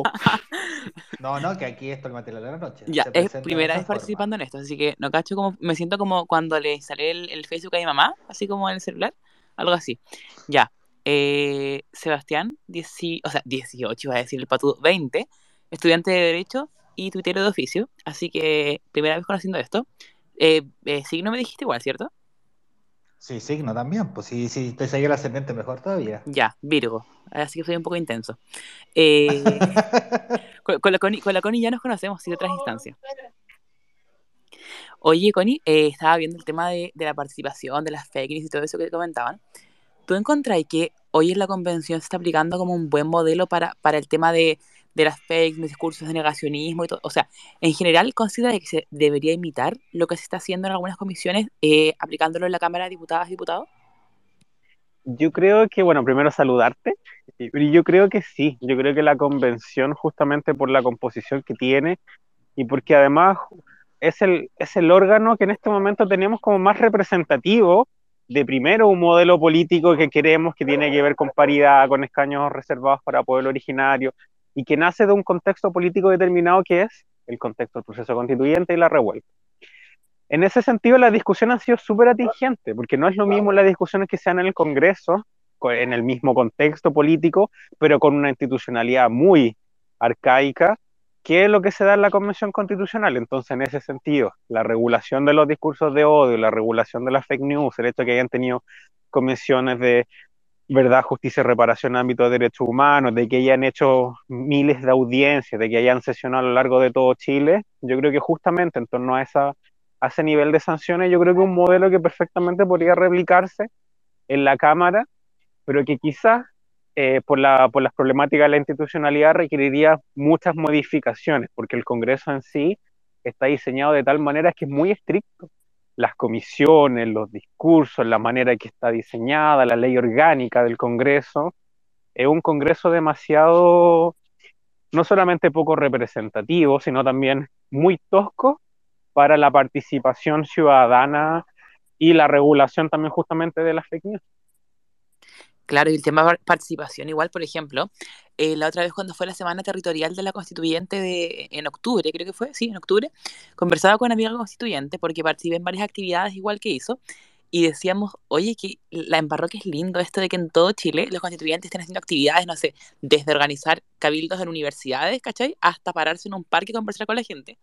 No, no, que aquí esto es el material de la noche. ya se es primera vez participando en esto, así que no cacho como, me siento como cuando le sale el, el Facebook a mi mamá, así como en el celular, algo así. Ya, eh, Sebastián, 10, o sea, 18, iba a decir el patu, 20, estudiante de Derecho y tuitero de oficio, así que primera vez conociendo esto. Eh, eh, signo me dijiste igual, ¿cierto? Sí, signo también, pues si, si te sigue el ascendente, mejor todavía. Ya, Virgo, así que soy un poco intenso. Eh, con, con la Connie, con la Connie ya nos conocemos, sí, de otras instancias. Oye, Connie, eh, estaba viendo el tema de, de la participación, de las fake news y todo eso que comentaban. ¿Tú encontráis que hoy en la convención se está aplicando como un buen modelo para, para el tema de, de las fake news, discursos de negacionismo y todo? O sea, en general, ¿considera que se debería imitar lo que se está haciendo en algunas comisiones, eh, aplicándolo en la Cámara de Diputadas y Diputados? Yo creo que, bueno, primero saludarte. Y yo creo que sí, yo creo que la convención, justamente por la composición que tiene y porque además es el, es el órgano que en este momento tenemos como más representativo de primero un modelo político que queremos que tiene que ver con paridad, con escaños reservados para pueblo originario y que nace de un contexto político determinado que es el contexto del proceso constituyente y la revuelta. En ese sentido, la discusión ha sido súper atingente, porque no es lo mismo las discusiones que se dan en el Congreso, co- en el mismo contexto político, pero con una institucionalidad muy arcaica, que lo que se da en la Convención Constitucional. Entonces, en ese sentido, la regulación de los discursos de odio, la regulación de las fake news, el hecho de que hayan tenido convenciones de verdad, justicia y reparación en ámbito de derechos humanos, de que hayan hecho miles de audiencias, de que hayan sesionado a lo largo de todo Chile, yo creo que justamente en torno a, esa, a ese nivel de sanciones, yo creo que un modelo que perfectamente podría replicarse en la Cámara, pero que quizás eh, por, la, por las problemáticas de la institucionalidad requeriría muchas modificaciones, porque el Congreso en sí está diseñado de tal manera que es muy estricto. Las comisiones, los discursos, la manera que está diseñada, la ley orgánica del Congreso, es un Congreso demasiado, no solamente poco representativo, sino también muy tosco para la participación ciudadana y la regulación también justamente de las fake news. Claro, y el tema de participación, igual, por ejemplo, eh, la otra vez cuando fue la semana territorial de la constituyente de, en octubre, creo que fue, sí, en octubre, conversaba con una amiga constituyente porque participé en varias actividades igual que hizo, y decíamos, oye, que la embarró es lindo esto de que en todo Chile los constituyentes estén haciendo actividades, no sé, desde organizar cabildos en universidades, ¿cachai? Hasta pararse en un parque y conversar con la gente,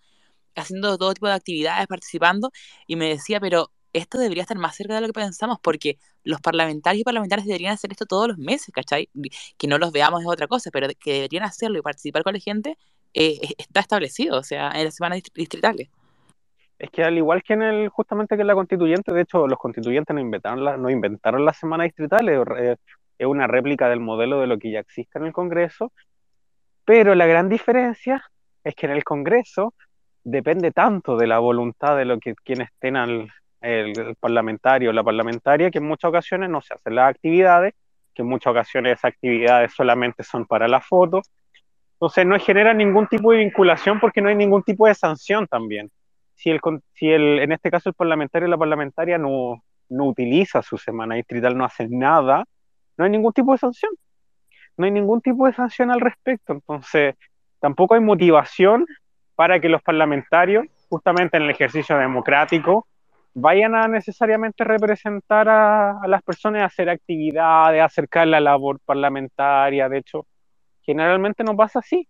haciendo todo tipo de actividades, participando, y me decía, pero esto debería estar más cerca de lo que pensamos, porque los parlamentarios y parlamentarias deberían hacer esto todos los meses, ¿cachai? Que no los veamos es otra cosa, pero que deberían hacerlo y participar con la gente eh, está establecido, o sea, en las semanas distritales. Es que al igual que en el, justamente que en la constituyente, de hecho, los constituyentes no inventaron la, no inventaron las semanas distritales, es una réplica del modelo de lo que ya existe en el Congreso, pero la gran diferencia es que en el Congreso depende tanto de la voluntad de lo que quienes estén al, el, parlamentario o la parlamentaria, que en muchas ocasiones no se hacen las actividades, que en muchas ocasiones esas actividades solamente son para la foto. Entonces no genera ningún tipo de vinculación porque no hay ningún tipo de sanción también. Si, el, si el, en este caso el parlamentario o la parlamentaria no, no utiliza su semana distrital, no hace nada, no hay ningún tipo de sanción. No hay ningún tipo de sanción al respecto. Entonces, tampoco hay motivación para que los parlamentarios, justamente en el ejercicio democrático, vayan a necesariamente representar a, las personas, a hacer actividades, acercar la labor parlamentaria. De hecho, generalmente no pasa así.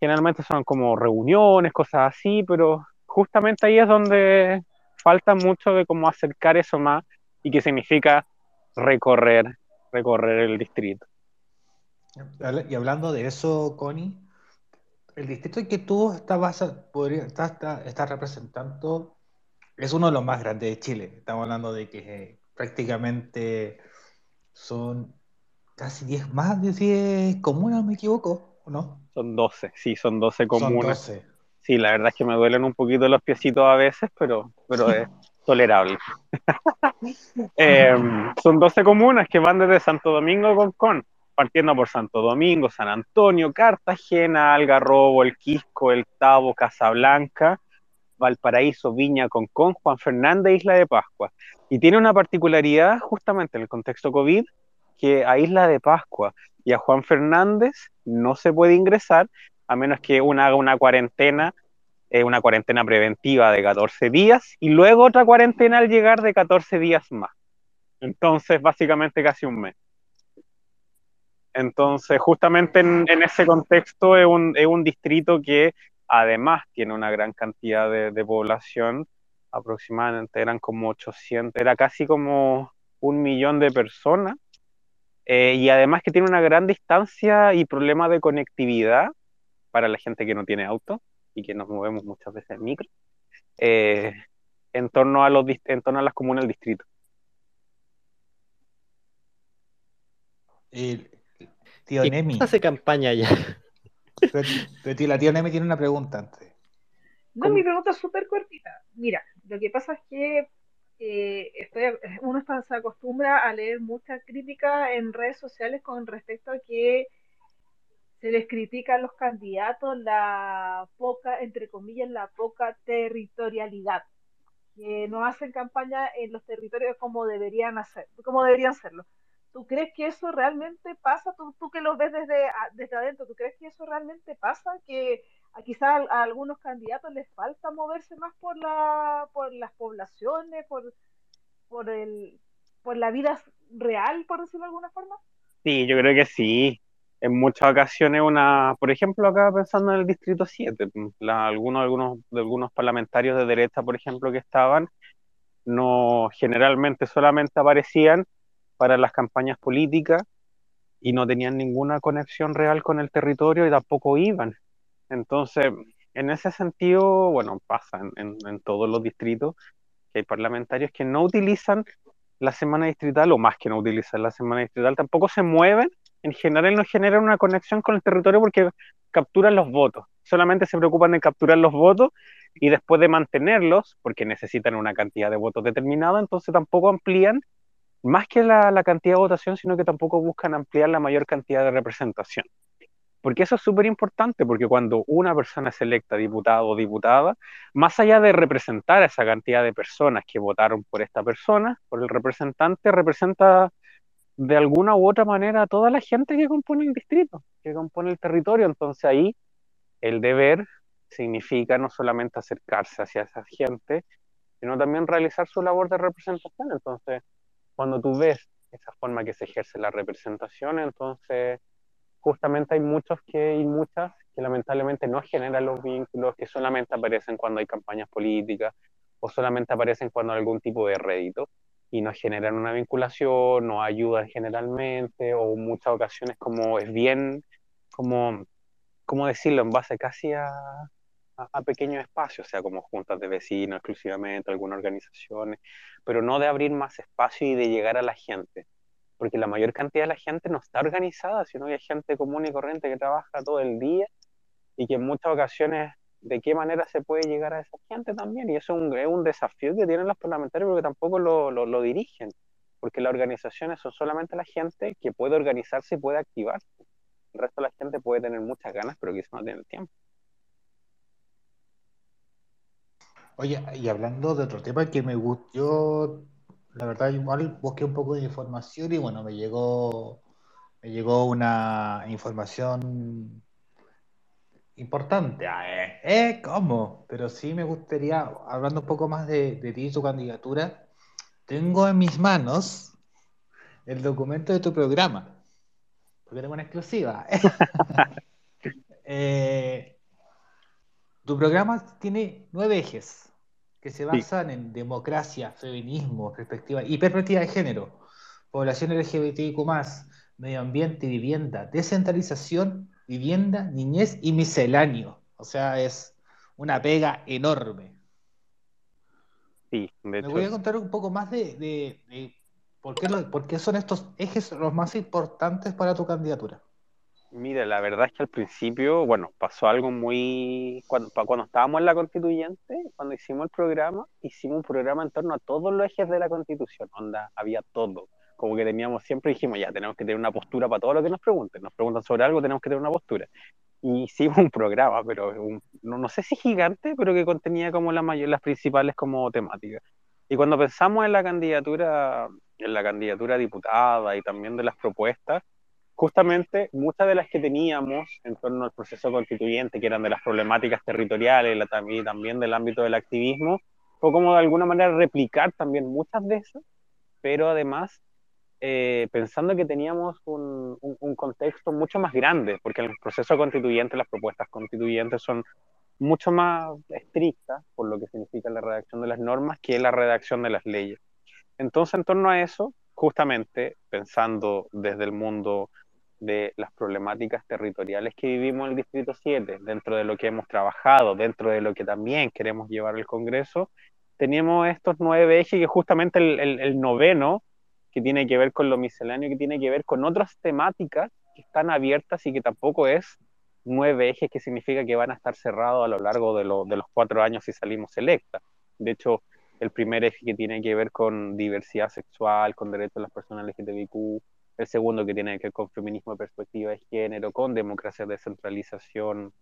Generalmente son como reuniones, cosas así, pero justamente ahí es donde falta mucho de cómo acercar eso más y que significa recorrer, recorrer el distrito. Y hablando de eso, Connie, el distrito en que tú estabas, podría, estás, estás representando es uno de los más grandes de Chile. Estamos hablando de que prácticamente son casi 10 más de 10 comunas, me equivoco, ¿o no? Son 12, sí, son 12 comunas. Son 12. Sí, la verdad es que me duelen un poquito los piecitos a veces, pero, pero es tolerable. Em, son 12 comunas que van desde Santo Domingo a Concón, partiendo por Santo Domingo, San Antonio, Cartagena, Algarrobo, El Quisco, El Tabo, Casablanca Valparaíso, Viña, Concón, Juan Fernández, Isla de Pascua. Y tiene una particularidad justamente en el contexto COVID, que a Isla de Pascua y a Juan Fernández no se puede ingresar a menos que uno haga una cuarentena, eh, una cuarentena preventiva de 14 días y luego otra cuarentena al llegar de 14 días más. Entonces, básicamente casi un mes. Entonces, justamente en, ese contexto es un, es un distrito que Además, tiene una gran cantidad de, población, aproximadamente eran como 800, era casi como un millón de personas. Eh, y además que tiene una gran distancia y problema de conectividad para la gente que no tiene auto y que nos movemos muchas veces en micro, eh, en, torno a los, en torno a las comunas del distrito. tío Nemi. hace campaña ya? Pero, la tía Nemi tiene una pregunta antes. No, mi pregunta es súper cortita. Mira, lo que pasa es que eh, estoy, uno se acostumbra a leer mucha crítica en redes sociales con respecto a que se les critica a los candidatos la poca, entre comillas, la poca territorialidad, que no hacen campaña en los territorios como deberían hacer, como deberían hacerlo. ¿Tú crees que eso realmente pasa? ¿Tú, tú que lo ves desde, desde adentro, ¿tú crees que eso realmente pasa? ¿Que quizás a, algunos candidatos les falta moverse más por, la, por las poblaciones, por, por, el, por la vida real, por decirlo de alguna forma? Sí, yo creo que sí. En muchas ocasiones, una, por ejemplo, acá pensando en el Distrito 7, la, algunos, algunos, de algunos parlamentarios de derecha, por ejemplo, que estaban, no generalmente solamente aparecían para las campañas políticas y no tenían ninguna conexión real con el territorio y tampoco iban. Entonces, en ese sentido, bueno, pasa en, todos los distritos que hay parlamentarios que no utilizan la semana distrital o más que no utilizan la semana distrital, tampoco se mueven, en general no generan una conexión con el territorio porque capturan los votos. solamente se preocupan de capturar los votos y después de mantenerlos, porque necesitan una cantidad de votos determinada, entonces tampoco amplían más que la, cantidad de votación, sino que tampoco buscan ampliar la mayor cantidad de representación. Porque eso es súper importante, porque cuando una persona es electa diputado o diputada, más allá de representar a esa cantidad de personas que votaron por esta persona, por el representante, representa de alguna u otra manera a toda la gente que compone el distrito, que compone el territorio. Entonces ahí el deber significa no solamente acercarse hacia esa gente, sino también realizar su labor de representación. Entonces, cuando tú ves esa forma que se ejerce la representación, entonces justamente hay muchos que y muchas que lamentablemente no generan los vínculos, que solamente aparecen cuando hay campañas políticas o solamente aparecen cuando hay algún tipo de rédito y no generan una vinculación, no ayudan generalmente o muchas ocasiones como es bien, como, ¿cómo decirlo? En base casi a, a, a pequeños espacios, sea, como juntas de vecinos exclusivamente, algunas organizaciones, pero no de abrir más espacio y de llegar a la gente porque la mayor cantidad de la gente no está organizada, sino que hay gente común y corriente que trabaja todo el día y que en muchas ocasiones de qué manera se puede llegar a esa gente también. Y eso es un, es un desafío que tienen los parlamentarios porque tampoco lo, lo, lo, dirigen, porque las organizaciones son solamente la gente que puede organizarse y puede activarse. El resto de la gente puede tener muchas ganas, pero quizás no tiene el tiempo. Oye, y hablando de otro tema que me gustó, la verdad igual busqué un poco de información y bueno, me llegó, me llegó una información importante. Ah, ¿Eh? ¿Eh? ¿Cómo? Pero sí me gustaría, hablando un poco más de, de ti y tu candidatura, tengo en mis manos el documento de tu programa. Porque tengo una exclusiva. eh, tu programa tiene nueve ejes que se basan sí. en democracia, feminismo, perspectiva y perspectiva de género, población LGBTIQ, medio ambiente y vivienda, descentralización, vivienda, niñez y misceláneo. O sea, es una pega enorme. Sí, de Me voy a contar un poco más de, de, de por, qué por qué son estos ejes los más importantes para tu candidatura. Mira, la verdad es que al principio, bueno, pasó algo muy... Cuando, cuando estábamos en la constituyente, cuando hicimos el programa, hicimos un programa en torno a todos los ejes de la constitución, onda, había todo. Como que teníamos siempre, dijimos, ya, tenemos que tener una postura para todo lo que nos pregunten. Nos preguntan sobre algo, tenemos que tener una postura. Y hicimos un programa, pero un, no, no, sé si gigante, pero que contenía como mayor, las principales como temáticas. Y cuando pensamos en la candidatura, en la candidatura diputada y también de las propuestas, justamente muchas de las que teníamos en torno al proceso constituyente, que eran de las problemáticas territoriales y también del ámbito del activismo, fue como de alguna manera replicar también muchas de esas, pero además eh, pensando que teníamos un, un, contexto mucho más grande, porque en el proceso constituyente las propuestas constituyentes son mucho más estrictas por lo que significa la redacción de las normas que la redacción de las leyes. Entonces, en torno a eso, justamente pensando desde el mundo de las problemáticas territoriales que vivimos en el Distrito 7, dentro de lo que hemos trabajado, dentro de lo que también queremos llevar al Congreso, teníamos estos nueve ejes que justamente el, el, noveno, que tiene que ver con lo misceláneo, que tiene que ver con otras temáticas que están abiertas y que tampoco es nueve ejes, que significa que van a estar cerrados a lo largo de, lo, de los cuatro años si salimos electas. De hecho, el primer eje que tiene que ver con diversidad sexual, con derechos de las personas LGTBIQ, el segundo que tiene que ver con feminismo de perspectiva de género, con democracia, descentralización,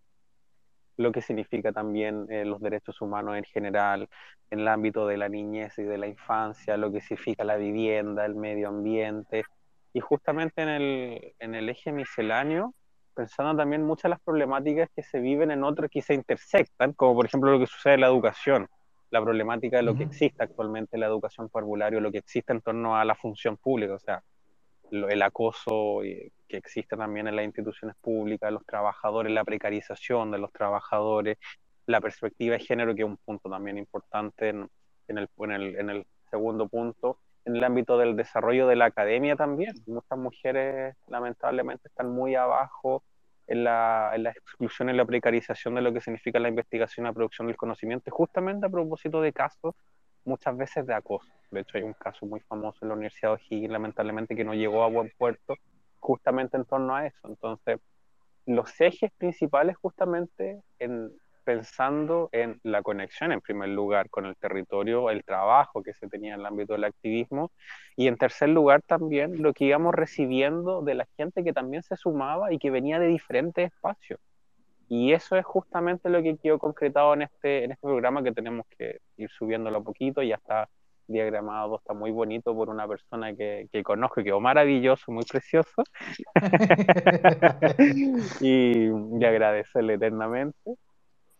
lo que significa también eh, los derechos humanos en general, en el ámbito de la niñez y de la infancia, lo que significa la vivienda, el medio ambiente, y justamente en el, en el eje misceláneo, pensando también muchas de las problemáticas que se viven en otros que se intersectan, como por ejemplo lo que sucede en la educación, la problemática de lo uh -huh. que existe actualmente en la educación parvularia, lo que existe en torno a la función pública, o sea, el acoso que existe también en las instituciones públicas, los trabajadores, la precarización de los trabajadores, la perspectiva de género, que es un punto también importante en, en, el, en el segundo punto, en el ámbito del desarrollo de la academia también. Muchas mujeres lamentablemente están muy abajo en la, en la exclusión y la precarización de lo que significa la investigación y la producción del conocimiento, justamente a propósito de casos muchas veces de acoso. De hecho, hay un caso muy famoso en la Universidad de O'Higgins, lamentablemente, que no llegó a buen puerto justamente en torno a eso. Entonces, los ejes principales justamente en pensando en la conexión en primer lugar con el territorio, el trabajo que se tenía en el ámbito del activismo y en tercer lugar también lo que íbamos recibiendo de la gente que también se sumaba y que venía de diferentes espacios. Y eso es justamente lo que quedó concretado en este, en este programa que tenemos que ir subiéndolo a poquito, ya está diagramado, está muy bonito por una persona que, que conozco, que quedó maravilloso, muy precioso. y, y agradecerle eternamente.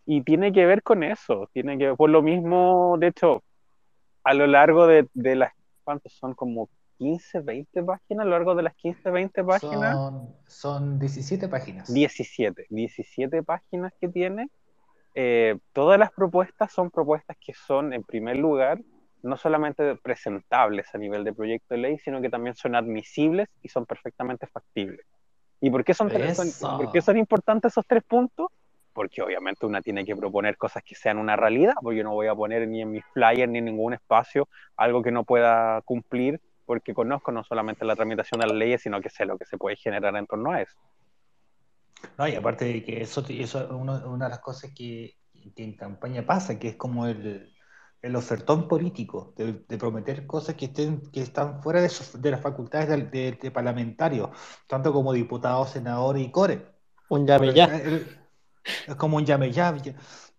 Y tiene que ver con eso, tiene que ver, por lo mismo, de hecho, a lo largo de, de las, ¿cuántos son? Como 15, 20 páginas, a lo largo de las 15, 20 páginas. Son, son 17 páginas. 17, 17 páginas que tiene. Eh, todas las propuestas son propuestas que son, en primer lugar, no solamente presentables a nivel de proyecto de ley, sino que también son admisibles y son perfectamente factibles. ¿Y por qué son, tres- son- por qué son importantes esos tres puntos? Porque obviamente una tiene que proponer cosas que sean una realidad, porque yo no voy a poner ni en mis flyers ni en ningún espacio algo que no pueda cumplir, porque conozco no solamente la tramitación de las leyes, sino que sé lo que se puede generar en torno a eso. No, y aparte de que eso, eso es uno- una de las cosas que, que en campaña pasa, que es como el, el ofertón político, de, de prometer cosas que estén, que están fuera de, sus- de las facultades del- de, de parlamentarios, tanto como diputados, senadores y core. Un llame ya. es, como un llame ya.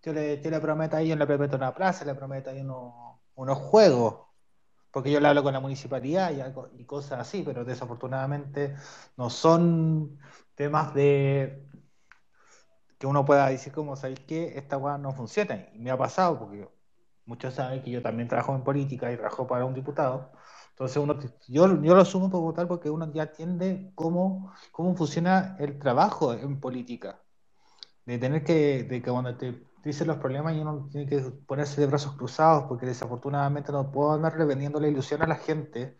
Yo, le, yo le prometo ahí, yo le prometo una plaza, le prometo ahí unos, unos juegos, porque yo le hablo con la municipalidad y, cosas así, pero desafortunadamente no son temas de que uno pueda decir como, ¿sabéis qué? Esta weá no funciona. Y me ha pasado, porque muchos saben que yo también trabajo en política y trabajo para un diputado. Entonces uno, yo, yo lo asumo por votar porque uno ya entiende cómo, cómo funciona el trabajo en política. De tener que, de cuando dicen los problemas y uno tiene que ponerse de brazos cruzados porque desafortunadamente no puedo andar vendiendo la ilusión a la gente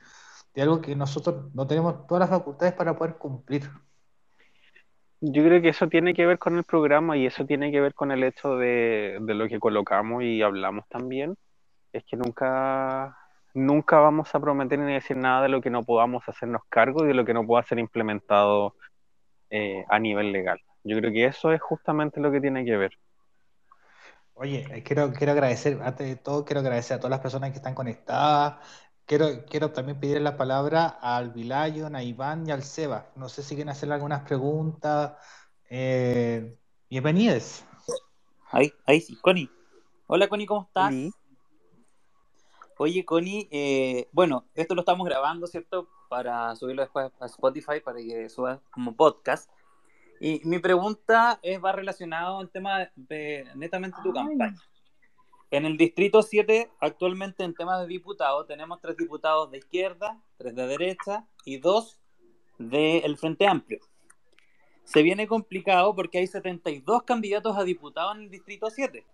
de algo que nosotros no tenemos todas las facultades para poder cumplir. Yo creo que eso tiene que ver con el programa y eso tiene que ver con el hecho de, de lo que colocamos y hablamos también. Es que nunca, nunca vamos a prometer ni decir nada de lo que no podamos hacernos cargo y de lo que no pueda ser implementado eh, a nivel legal. Yo creo que eso es justamente lo que tiene que ver. Oye, eh, quiero, quiero agradecer, antes de todo, quiero agradecer a todas las personas que están conectadas. Quiero, quiero también pedir la palabra al Vilayon, a Iván y al Seba. No sé si quieren hacerle algunas preguntas. Eh, bienvenidos. Ahí, ahí sí, Connie. Hola Connie, ¿cómo estás? Sí. Oye, Connie, eh, bueno, esto lo estamos grabando, ¿cierto? Para subirlo después a Spotify, para que suba como podcast. Y mi pregunta es, va relacionado al tema de netamente tu Ay. campaña. En el distrito 7, actualmente en temas de diputados, tenemos tres diputados de izquierda, tres de derecha y dos del Frente Amplio. Se viene complicado porque hay 72 candidatos a diputados en el distrito 7,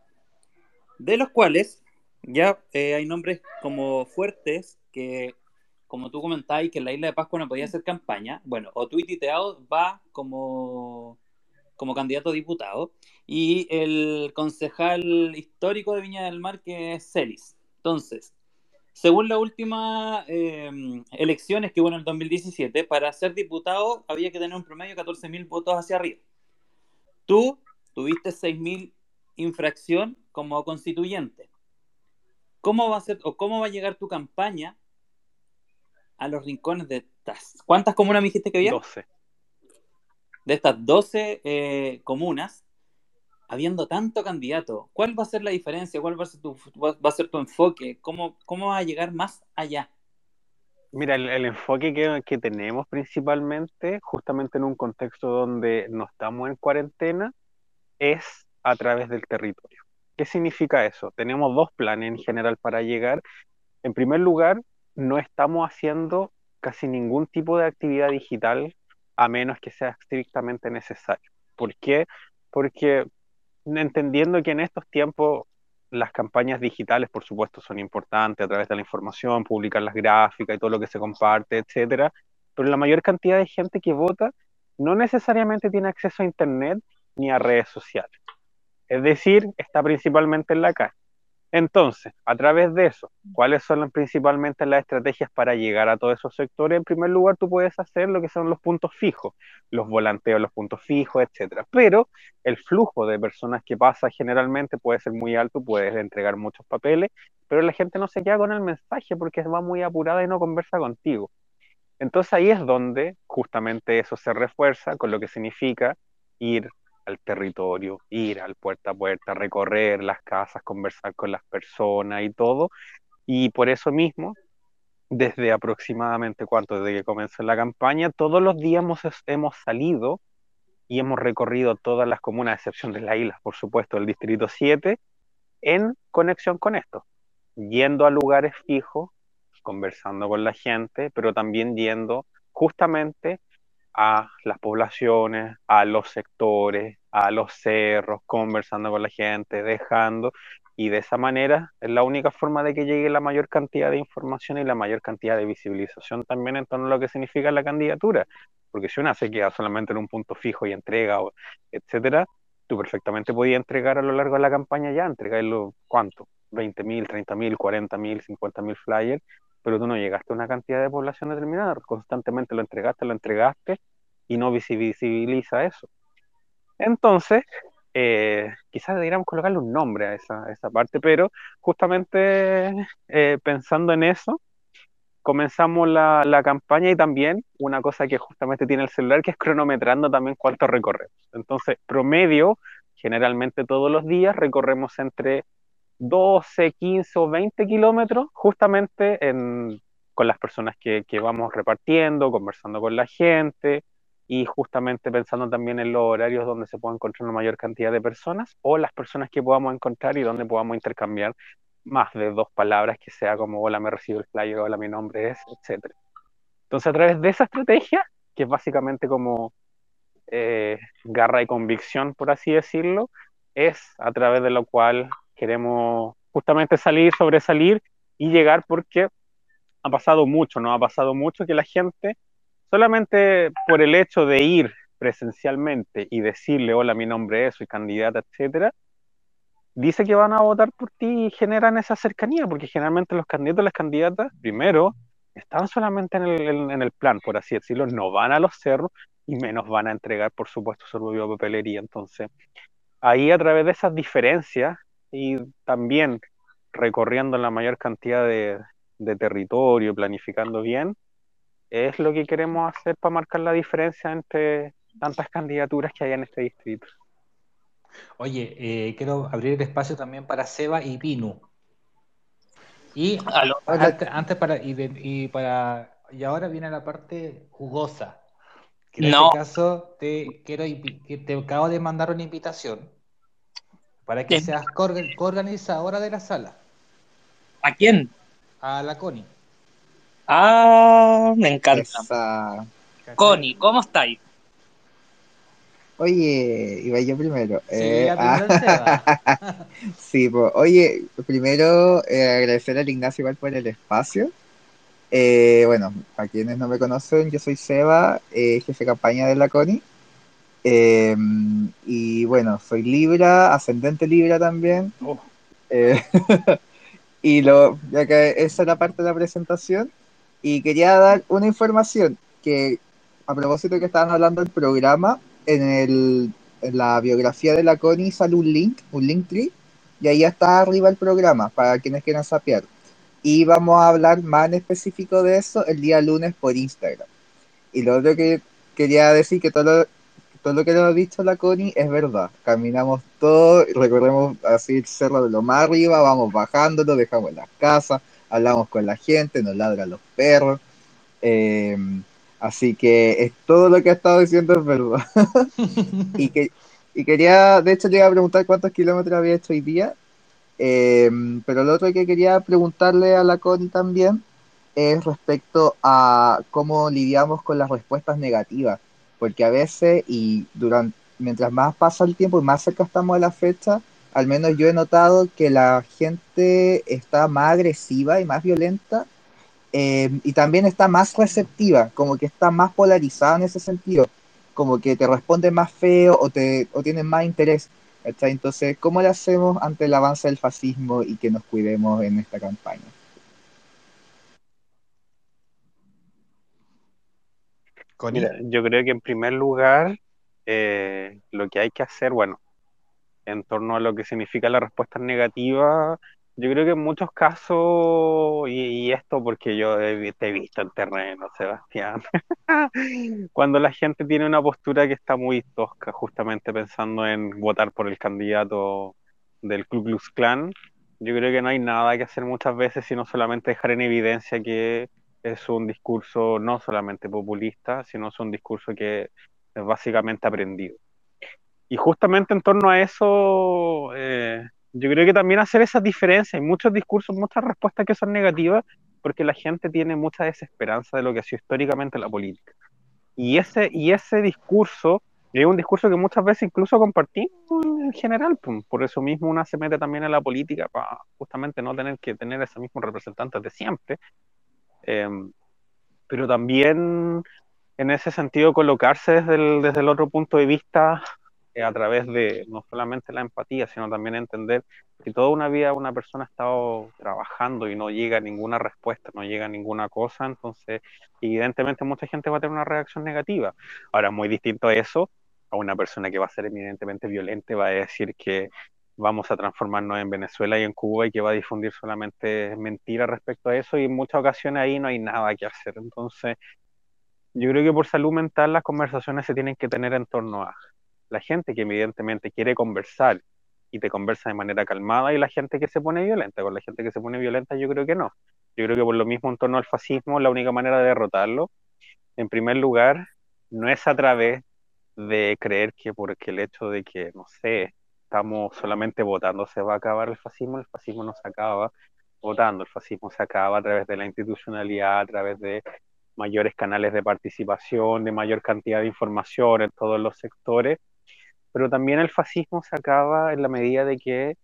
de los cuales ya eh, hay nombres como fuertes que, como tú comentabas, que en la isla de Pascua no podía hacer campaña. Bueno, Otuiti Teao va como, como candidato a diputado y el concejal histórico de Viña del Mar, que es Celis. Entonces, según las últimas eh, elecciones que hubo en el 2017, para ser diputado había que tener un promedio de 14.000 votos hacia arriba. Tú tuviste 6.000 infracción como constituyente. ¿Cómo va a ser o cómo va a llegar tu campaña a los rincones de estas? ¿Cuántas comunas me dijiste que había? 12. de estas 12 eh, comunas, habiendo tanto candidato, ¿cuál va a ser la diferencia? ¿Cuál va a ser tu, va a ser tu enfoque? ¿Cómo, ¿Cómo va a llegar más allá? Mira, el, el enfoque que, que tenemos principalmente, justamente en un contexto donde no estamos en cuarentena, es a través del territorio. ¿Qué significa eso? Tenemos dos planes en general para llegar. En primer lugar, no estamos haciendo casi ningún tipo de actividad digital a menos que sea estrictamente necesario. ¿Por qué? Porque entendiendo que en estos tiempos las campañas digitales, por supuesto, son importantes a través de la información, publicar las gráficas y todo lo que se comparte, etcétera, pero la mayor cantidad de gente que vota no necesariamente tiene acceso a Internet ni a redes sociales. Es decir, está principalmente en la calle. Entonces, a través de eso, ¿cuáles son principalmente las estrategias para llegar a todos esos sectores? En primer lugar, tú puedes hacer lo que son los puntos fijos, los volanteos, los puntos fijos, etcétera. Pero el flujo de personas que pasa generalmente puede ser muy alto, puedes entregar muchos papeles, pero la gente no se queda con el mensaje porque va muy apurada y no conversa contigo. Entonces ahí es donde justamente eso se refuerza con lo que significa ir al territorio, ir al puerta a puerta, recorrer las casas, conversar con las personas y todo. Y por eso mismo, desde aproximadamente cuánto, desde que comenzó la campaña, todos los días hemos, hemos salido y hemos recorrido todas las comunas, a excepción de las islas, por supuesto, del Distrito 7, en conexión con esto, yendo a lugares fijos, conversando con la gente, pero también yendo justamente a las poblaciones, a los sectores, a los cerros, conversando con la gente, dejando, y de esa manera es la única forma de que llegue la mayor cantidad de información y la mayor cantidad de visibilización también en torno a lo que significa la candidatura, porque si una se queda solamente en un punto fijo y entrega, etcétera, tú perfectamente podías entregar a lo largo de la campaña ya, entregarlo, ¿cuánto? 20.000, 30.000, 40.000, 50.000 flyers, pero tú no llegaste a una cantidad de población determinada, constantemente lo entregaste, lo entregaste y no visibiliza eso. Entonces, eh, quizás deberíamos colocarle un nombre a esa, esa parte, pero justamente eh, pensando en eso, comenzamos la, la, campaña y también una cosa que justamente tiene el celular, que es cronometrando también cuánto recorremos. Entonces, promedio, generalmente todos los días recorremos entre 12, 15 o 20 kilómetros justamente en, con las personas que, que, vamos repartiendo, conversando con la gente y justamente pensando también en los horarios donde se puede encontrar una mayor cantidad de personas o las personas que podamos encontrar y donde podamos intercambiar más de dos palabras que sea como hola me recibo el flyer, hola mi nombre es, etc. Entonces a través de esa estrategia, que es básicamente como eh, garra y convicción, por así decirlo, es a través de lo cual queremos justamente salir, sobresalir y llegar porque ha pasado mucho, ¿no? Ha pasado mucho que la gente, solamente por el hecho de ir presencialmente y decirle, hola, mi nombre es, soy candidata, etcétera, dice que van a votar por ti y generan esa cercanía, porque generalmente los candidatos las candidatas, primero, están solamente en el, en el plan, por así decirlo, no van a los cerros y menos van a entregar, por supuesto, su propia papelería. Entonces, ahí a través de esas diferencias y también recorriendo la mayor cantidad de, de, territorio, planificando bien, es lo que queremos hacer para marcar la diferencia entre tantas candidaturas que hay en este distrito. Oye, eh, quiero abrir el espacio también para Seba y Pinu. Y antes, antes para, y, de, y para y ahora viene la parte jugosa. Que en No. este caso te quiero te acabo de mandar una invitación para que ¿Quién? seas coorgan- coorganizadora de la sala ¿A quién? a la Connie. Ah, me encanta. Esa-. Connie, ¿cómo estáis? Oye, iba yo primero. Sí, Eh, pues, oye, primero eh, agradecer al Ignacio igual por el espacio. Eh, bueno, a quienes no me conocen, yo soy Seba, eh, jefe de campaña de la CONI. Eh, y bueno, soy Libra, ascendente Libra también. Oh. Eh, y lo, ya que esa es la parte de la presentación. Y quería dar una información que, a propósito de que estaban hablando del programa, en, el, en la biografía de la Connie sale un link, un link tree, y ahí está arriba el programa para quienes quieran sapear. Y vamos a hablar más en específico de eso el día lunes por Instagram. Y lo otro que quería decir que todo lo, todo lo que nos ha dicho la Connie es verdad. Caminamos todo, recorremos así el cerro de lo más arriba, vamos bajándolo, dejamos las casas, hablamos con la gente, nos ladran los perros. Eh, así que es, todo lo que ha estado diciendo es verdad. y, que, y quería, de hecho, le iba a preguntar cuántos kilómetros había hecho hoy día. Eh, pero lo otro que quería preguntarle a la Connie también es respecto a cómo lidiamos con las respuestas negativas, porque a veces y durante mientras más pasa el tiempo y más cerca estamos de la fecha, al menos yo he notado que la gente está más agresiva y más violenta eh, y también está más receptiva, como que está más polarizada en ese sentido, como que te responde más feo o, te, o tienen más interés. Entonces, ¿cómo le hacemos ante el avance del fascismo y que nos cuidemos en esta campaña? Mira, yo creo que en primer lugar, eh, lo que hay que hacer, bueno, en torno a lo que significa la respuesta negativa, yo creo que en muchos casos, y, esto porque yo he- te he visto en terreno, Sebastián, cuando la gente tiene una postura que está muy tosca, justamente pensando en votar por el candidato del Ku Klux Klan, yo creo que no hay nada que hacer muchas veces, sino solamente dejar en evidencia que es un discurso no solamente populista, sino es un discurso que es básicamente aprendido. Y justamente en torno a eso, eh, yo creo que también hacer esas diferencias. Hay muchos discursos, muchas respuestas que son negativas, porque la gente tiene mucha desesperanza de lo que ha sido históricamente la política. Y ese, y ese discurso es un discurso que muchas veces incluso compartimos en general. Por eso mismo una se mete también en la política para justamente no tener que tener esos mismos representantes de siempre. Eh, pero también en ese sentido colocarse desde el, desde el otro punto de vista a través de no solamente la empatía, sino también entender que toda una vida una persona ha estado trabajando y no llega ninguna respuesta, no llega ninguna cosa, entonces evidentemente mucha gente va a tener una reacción negativa. Ahora, muy distinto a eso, a una persona que va a ser evidentemente violenta va a decir que vamos a transformarnos en Venezuela y en Cuba y que va a difundir solamente mentiras respecto a eso y en muchas ocasiones ahí no hay nada que hacer. Entonces, yo creo que por salud mental las conversaciones se tienen que tener en torno a la gente que evidentemente quiere conversar y te conversa de manera calmada y la gente que se pone violenta. Con la gente que se pone violenta yo creo que no. Yo creo que por lo mismo en torno al fascismo la única manera de derrotarlo, en primer lugar, no es a través de creer que porque el hecho de que, no sé, estamos solamente votando se va a acabar el fascismo, el fascismo no se acaba votando, el fascismo se acaba a través de la institucionalidad, a través de mayores canales de participación, de mayor cantidad de información en todos los sectores, pero también el fascismo se acaba en la medida de que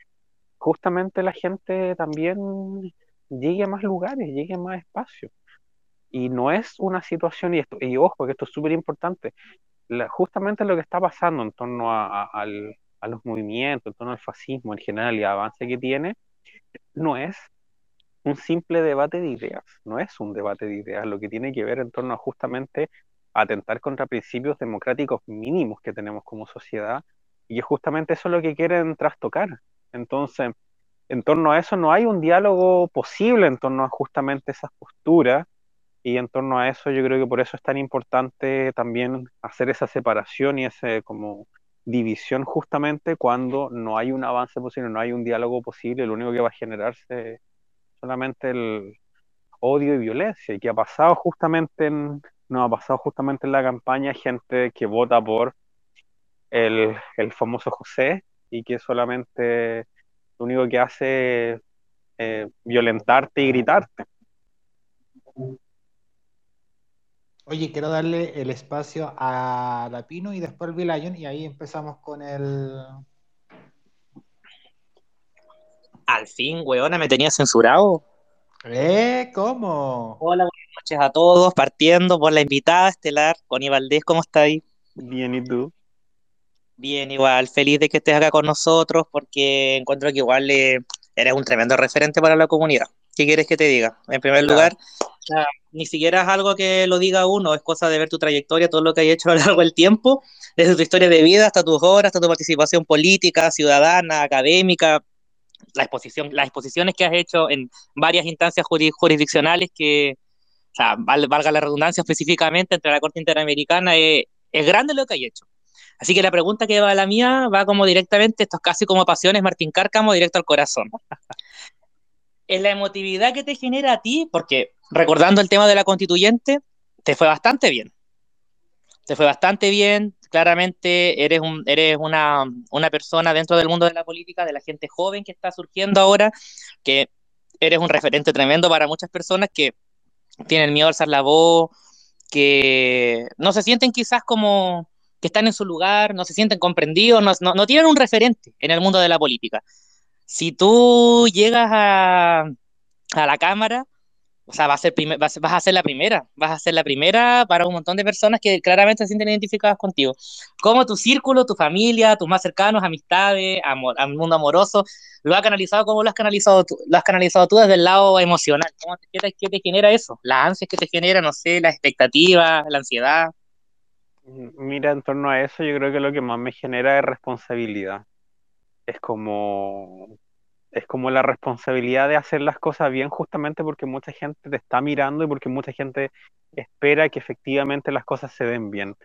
justamente la gente también llegue a más lugares, llegue a más espacios. Y no es una situación, y, esto, y ojo, que esto es súper importante, justamente lo que está pasando en torno a, a, al, a, los movimientos, en torno al fascismo en general y el avance que tiene, no es un simple debate de ideas, no es un debate de ideas, lo que tiene que ver en torno a justamente atentar contra principios democráticos mínimos que tenemos como sociedad, y es justamente eso lo que quieren trastocar. Entonces, en torno a eso no hay un diálogo posible en torno a justamente esas posturas, y en torno a eso yo creo que por eso es tan importante también hacer esa separación y esa como división justamente cuando no hay un avance posible, no hay un diálogo posible, lo único que va a generarse solamente el odio y violencia, y que ha pasado justamente en, no ha pasado justamente en la campaña gente que vota por el, el famoso José y que solamente lo único que hace es eh, violentarte y gritarte. Oye, quiero darle el espacio a la Pino y después al Vilayon y ahí empezamos con el... Al fin, weona, me tenía censurado. ¿Eh? ¿Cómo? Hola, noches a todos, partiendo por la invitada estelar, Connie Valdés, ¿cómo está ahí? Bien, ¿y tú? Bien, igual, feliz de que estés acá con nosotros porque encuentro que igual eh, eres un tremendo referente para la comunidad. ¿Qué quieres que te diga? En primer Claro. lugar, ni siquiera es algo que lo diga uno, es cosa de ver tu trayectoria, todo lo que hay hecho a lo largo del tiempo, desde tu historia de vida hasta tus obras, hasta tu participación política, ciudadana, académica, la exposición, las exposiciones que has hecho en varias instancias juri- jurisdiccionales que, o sea, val- valga la redundancia específicamente entre la Corte Interamericana, eh, es grande lo que hay hecho. Así que la pregunta que va a la mía va como directamente, esto es casi como pasiones, Martín Cárcamo, directo al corazón. En la emotividad que te genera a ti, porque recordando el tema de la constituyente, te fue bastante bien. Te fue bastante bien, claramente eres, un, eres una, una persona dentro del mundo de la política, de la gente joven que está surgiendo ahora, que eres un referente tremendo para muchas personas que tienen miedo a alzar la voz, que no se sienten quizás como que están en su lugar, no se sienten comprendidos, no, no, no tienen un referente en el mundo de la política. Si tú llegas a, a la Cámara o sea, va a ser vas, a ser la primera, vas a ser la primera para un montón de personas que claramente se sienten identificadas contigo. Cómo tu círculo, tu familia, tus más cercanos, amistades, amor, al mundo amoroso, lo ha canalizado, ¿cómo lo has canalizado tú? Lo has canalizado tú desde el lado emocional. ¿Cómo te- qué, te, qué te genera eso? Las ansias que te genera, no sé, la expectativa, la ansiedad. Mira, en torno a eso, yo creo que lo que más me genera es responsabilidad. Es como, es como la responsabilidad de hacer las cosas bien, justamente porque mucha gente te está mirando y porque mucha gente espera que efectivamente las cosas se den bien.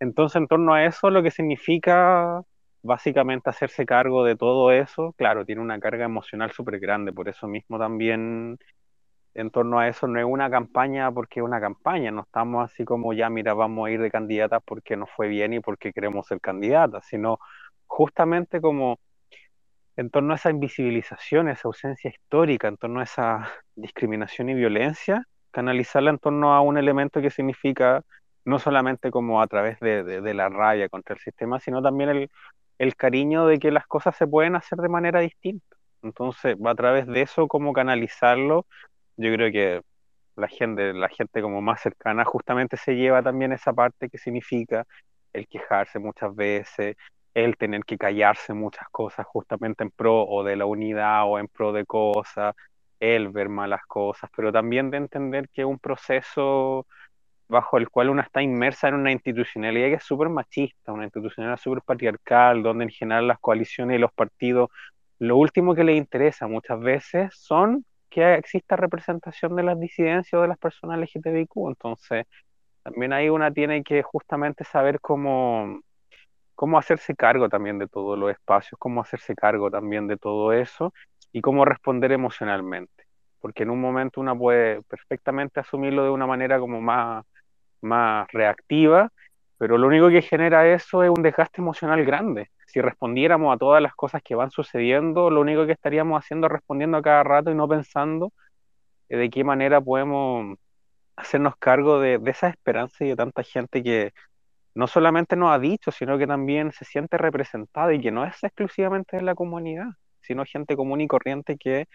Entonces, en torno a eso, lo que significa básicamente hacerse cargo de todo eso, claro, tiene una carga emocional súper grande, por eso mismo también en torno a eso no es una campaña porque es una campaña, no estamos así como ya, mira, vamos a ir de candidatas porque nos fue bien y porque queremos ser candidatas, sino justamente como en torno a esa invisibilización, esa ausencia histórica, en torno a esa discriminación y violencia, canalizarla en torno a un elemento que significa no solamente como a través de, la raya contra el sistema, sino también el, cariño de que las cosas se pueden hacer de manera distinta. Entonces, a través de eso, como canalizarlo, yo creo que la gente, la gente como más cercana justamente se lleva también esa parte que significa el quejarse muchas veces, el tener que callarse muchas cosas justamente en pro o de la unidad o en pro de cosas, el ver malas cosas, pero también de entender que un proceso bajo el cual una está inmersa en una institucionalidad que es súper machista, una institucionalidad súper patriarcal, donde en general las coaliciones y los partidos, lo último que les interesa muchas veces son que exista representación de las disidencias o de las personas LGTBIQ. Entonces, también ahí una tiene que justamente saber cómo, cómo hacerse cargo también de todos los espacios, cómo hacerse cargo también de todo eso y cómo responder emocionalmente. Porque en un momento una puede perfectamente asumirlo de una manera como más, más reactiva, pero lo único que genera eso es un desgaste emocional grande. Si respondiéramos a todas las cosas que van sucediendo, lo único que estaríamos haciendo es respondiendo a cada rato y no pensando eh, de qué manera podemos hacernos cargo de, de esa esperanza y de tanta gente que no solamente nos ha dicho, sino que también se siente representada y que no es exclusivamente de la comunidad, sino gente común y corriente que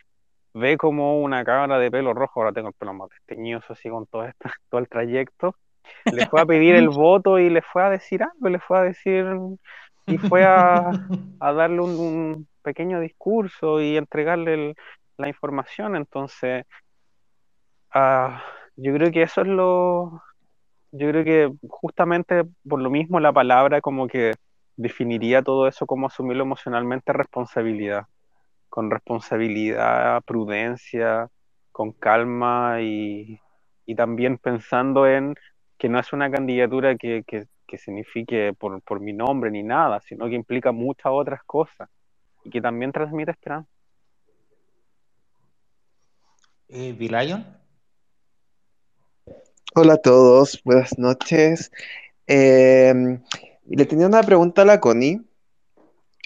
ve como una cabra de pelo rojo, ahora tengo el pelo más desteñoso así con todo, esto, todo el trayecto, le fue a pedir el voto y le fue a decir algo, le fue a decir y fue a, a darle un, un pequeño discurso y entregarle el- la información. Entonces, ah, yo creo que eso es lo, yo creo que justamente por lo mismo la palabra como que definiría todo eso como asumirlo emocionalmente responsabilidad, con responsabilidad, prudencia, con calma y, y también pensando en que no es una candidatura que, que, que signifique por, por mi nombre ni nada, sino que implica muchas otras cosas y que también transmite esperanza. Eh, ¿V-Lion? Hola a todos, buenas noches. Eh, le tenía una pregunta a la Connie,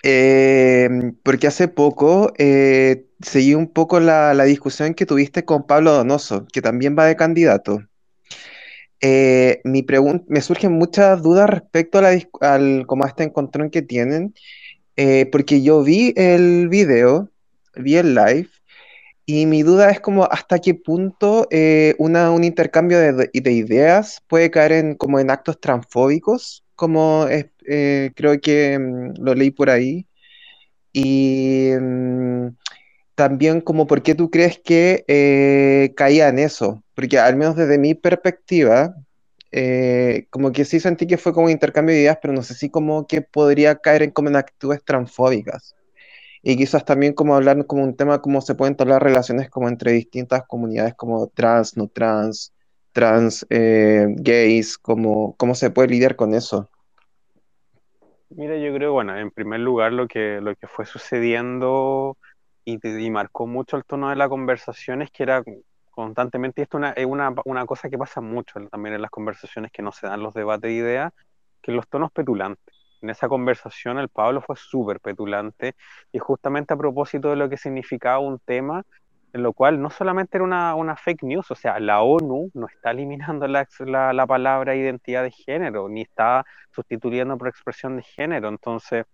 eh, porque hace poco eh, seguí un poco la, discusión que tuviste con Pablo Donoso, que también va de candidato. Eh, mi me surgen muchas dudas respecto a, la, al, como a este encontrón que tienen, eh, porque yo vi el video, vi el live, y mi duda es como hasta qué punto eh, una, un intercambio de, de- de ideas puede caer en, como en actos transfóbicos, como eh, creo que mm, lo leí por ahí. Y mm, también como por qué tú crees que eh, caía en eso, porque al menos desde mi perspectiva, eh, como que sí sentí que fue como un intercambio de ideas, pero no sé si como que podría caer en como en actitudes transfóbicas. Y quizás también como hablar como un tema cómo se pueden entablar relaciones como entre distintas comunidades como trans, no trans, trans, eh, gays, como, cómo se puede lidiar con eso. Mira, yo creo, bueno, en primer lugar lo que, lo que fue sucediendo y, y marcó mucho el tono de la conversación es que era constantemente, y esto una- es una, una cosa que pasa mucho también en las conversaciones que no se dan los debates de ideas, que los tonos petulantes. En esa conversación el Pablo fue súper petulante y justamente a propósito de lo que significaba un tema en lo cual no solamente era una, una fake news, o sea, la ONU no está eliminando la, la, la palabra identidad de género, ni está sustituyendo por expresión de género. Entonces,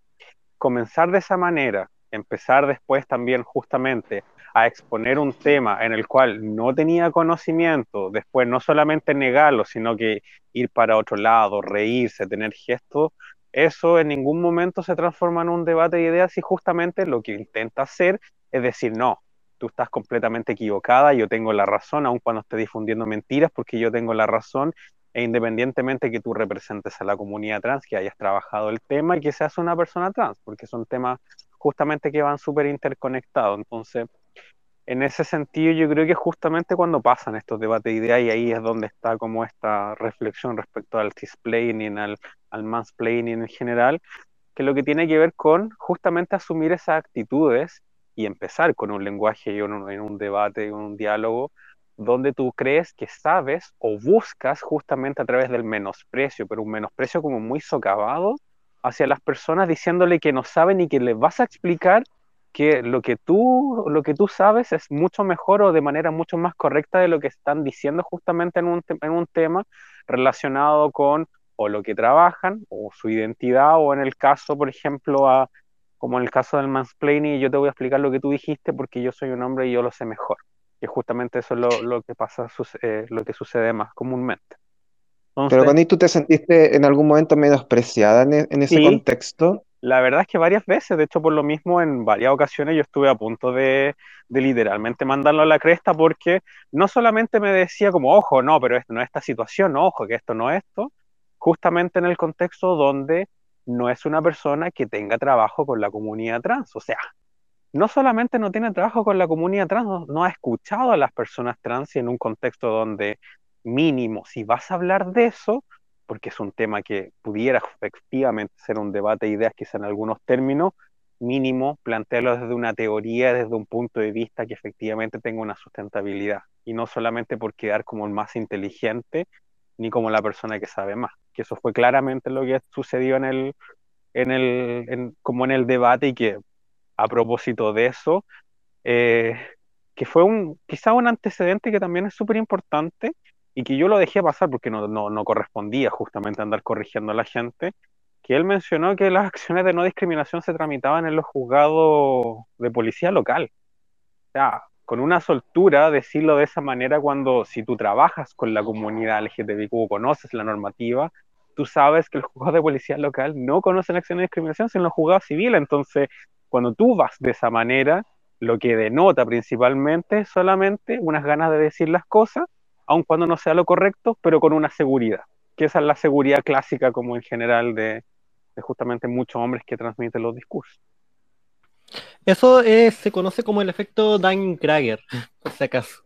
comenzar de esa manera, empezar después también justamente a exponer un tema en el cual no tenía conocimiento, después no solamente negarlo, sino que ir para otro lado, reírse, tener gestos, eso en ningún momento se transforma en un debate de ideas y justamente lo que intenta hacer es decir, no, tú estás completamente equivocada, yo tengo la razón, aun cuando esté difundiendo mentiras, porque yo tengo la razón, e independientemente que tú representes a la comunidad trans, que hayas trabajado el tema y que seas una persona trans, porque son temas justamente que van súper interconectados. Entonces, en ese sentido, yo creo que justamente cuando pasan estos debates de ideas, y ahí es donde está como esta reflexión respecto al cisplaining, al, al mansplaining en general, que lo que tiene que ver con justamente asumir esas actitudes y empezar con un lenguaje y un, en un debate, un diálogo, donde tú crees que sabes o buscas justamente a través del menosprecio, pero un menosprecio como muy socavado hacia las personas diciéndole que no saben y que les vas a explicar que lo que tú lo que tú sabes es mucho mejor o de manera mucho más correcta de lo que están diciendo justamente en un, en un tema relacionado con o lo que trabajan o su identidad o en el caso, por ejemplo, a, como en el caso del mansplaining, yo te voy a explicar lo que tú dijiste porque yo soy un hombre y yo lo sé mejor. Que justamente eso es lo, lo que pasa, eh, lo que sucede más comúnmente. Entonces, Pero Connie, ¿tú te sentiste en algún momento menospreciada en, en ese Sí. contexto? La verdad es que varias veces, de hecho por lo mismo en varias ocasiones yo estuve a punto de, de literalmente mandarlo a la cresta porque no solamente me decía como, ojo, no, pero esto no es esta situación, ojo, que esto no es esto, justamente en el contexto donde no es una persona que tenga trabajo con la comunidad trans, o sea, no solamente no tiene trabajo con la comunidad trans, no, no ha escuchado a las personas trans y en un contexto donde mínimo, si vas a hablar de eso, porque es un tema que pudiera efectivamente ser un debate de ideas quizá en algunos términos, mínimo plantearlo desde una teoría, desde un punto de vista que efectivamente tenga una sustentabilidad y no solamente por quedar como el más inteligente ni como la persona que sabe más, que eso fue claramente lo que sucedió en el, en el, en- como en el debate y que a propósito de eso, eh, que fue un, quizá un antecedente que también es súper importante y que yo lo dejé pasar porque no, no, no correspondía justamente andar corrigiendo a la gente, que él mencionó que las acciones de no discriminación se tramitaban en los juzgados de policía local. O sea, con una soltura decirlo de esa manera cuando si tú trabajas con la comunidad LGTBIQ o conoces la normativa, tú sabes que los juzgados de policía local no conocen acciones de discriminación sino los juzgados civiles. Entonces, cuando tú vas de esa manera, lo que denota principalmente es solamente unas ganas de decir las cosas, aun cuando no sea lo correcto, pero con una seguridad, que esa es la seguridad clásica como en general de, de justamente muchos hombres que transmiten los discursos. Eso es- se conoce como el efecto Dunning-Kruger, por si acaso.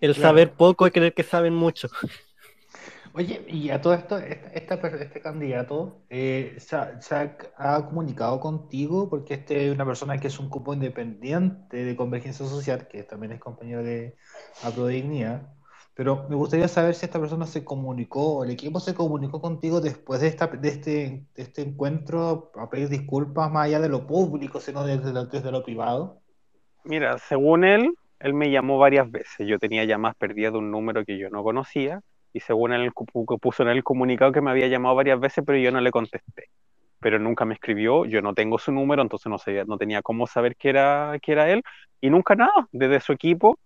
El Claro. saber poco y creer que saben mucho. Oye, y a todo esto, esta- esta per- este candidato eh, se ha, se ha- ha comunicado contigo porque este es una persona que es un cupo independiente de Convergencia Social, que también es compañero de Dignidad. Pero me gustaría saber si esta persona se comunicó, el equipo se comunicó contigo después de, esta, de, este, de este encuentro a pedir disculpas más allá de lo público, sino desde desde lo privado. Mira, según él, él me llamó varias veces. Yo tenía llamadas perdidas de un número que yo no conocía y según él pu- puso en el comunicado que me había llamado varias veces, pero yo no le contesté. Pero nunca me escribió, yo no tengo su número, entonces no sabía, no tenía cómo saber que era, que era él y nunca nada. Desde su equipo,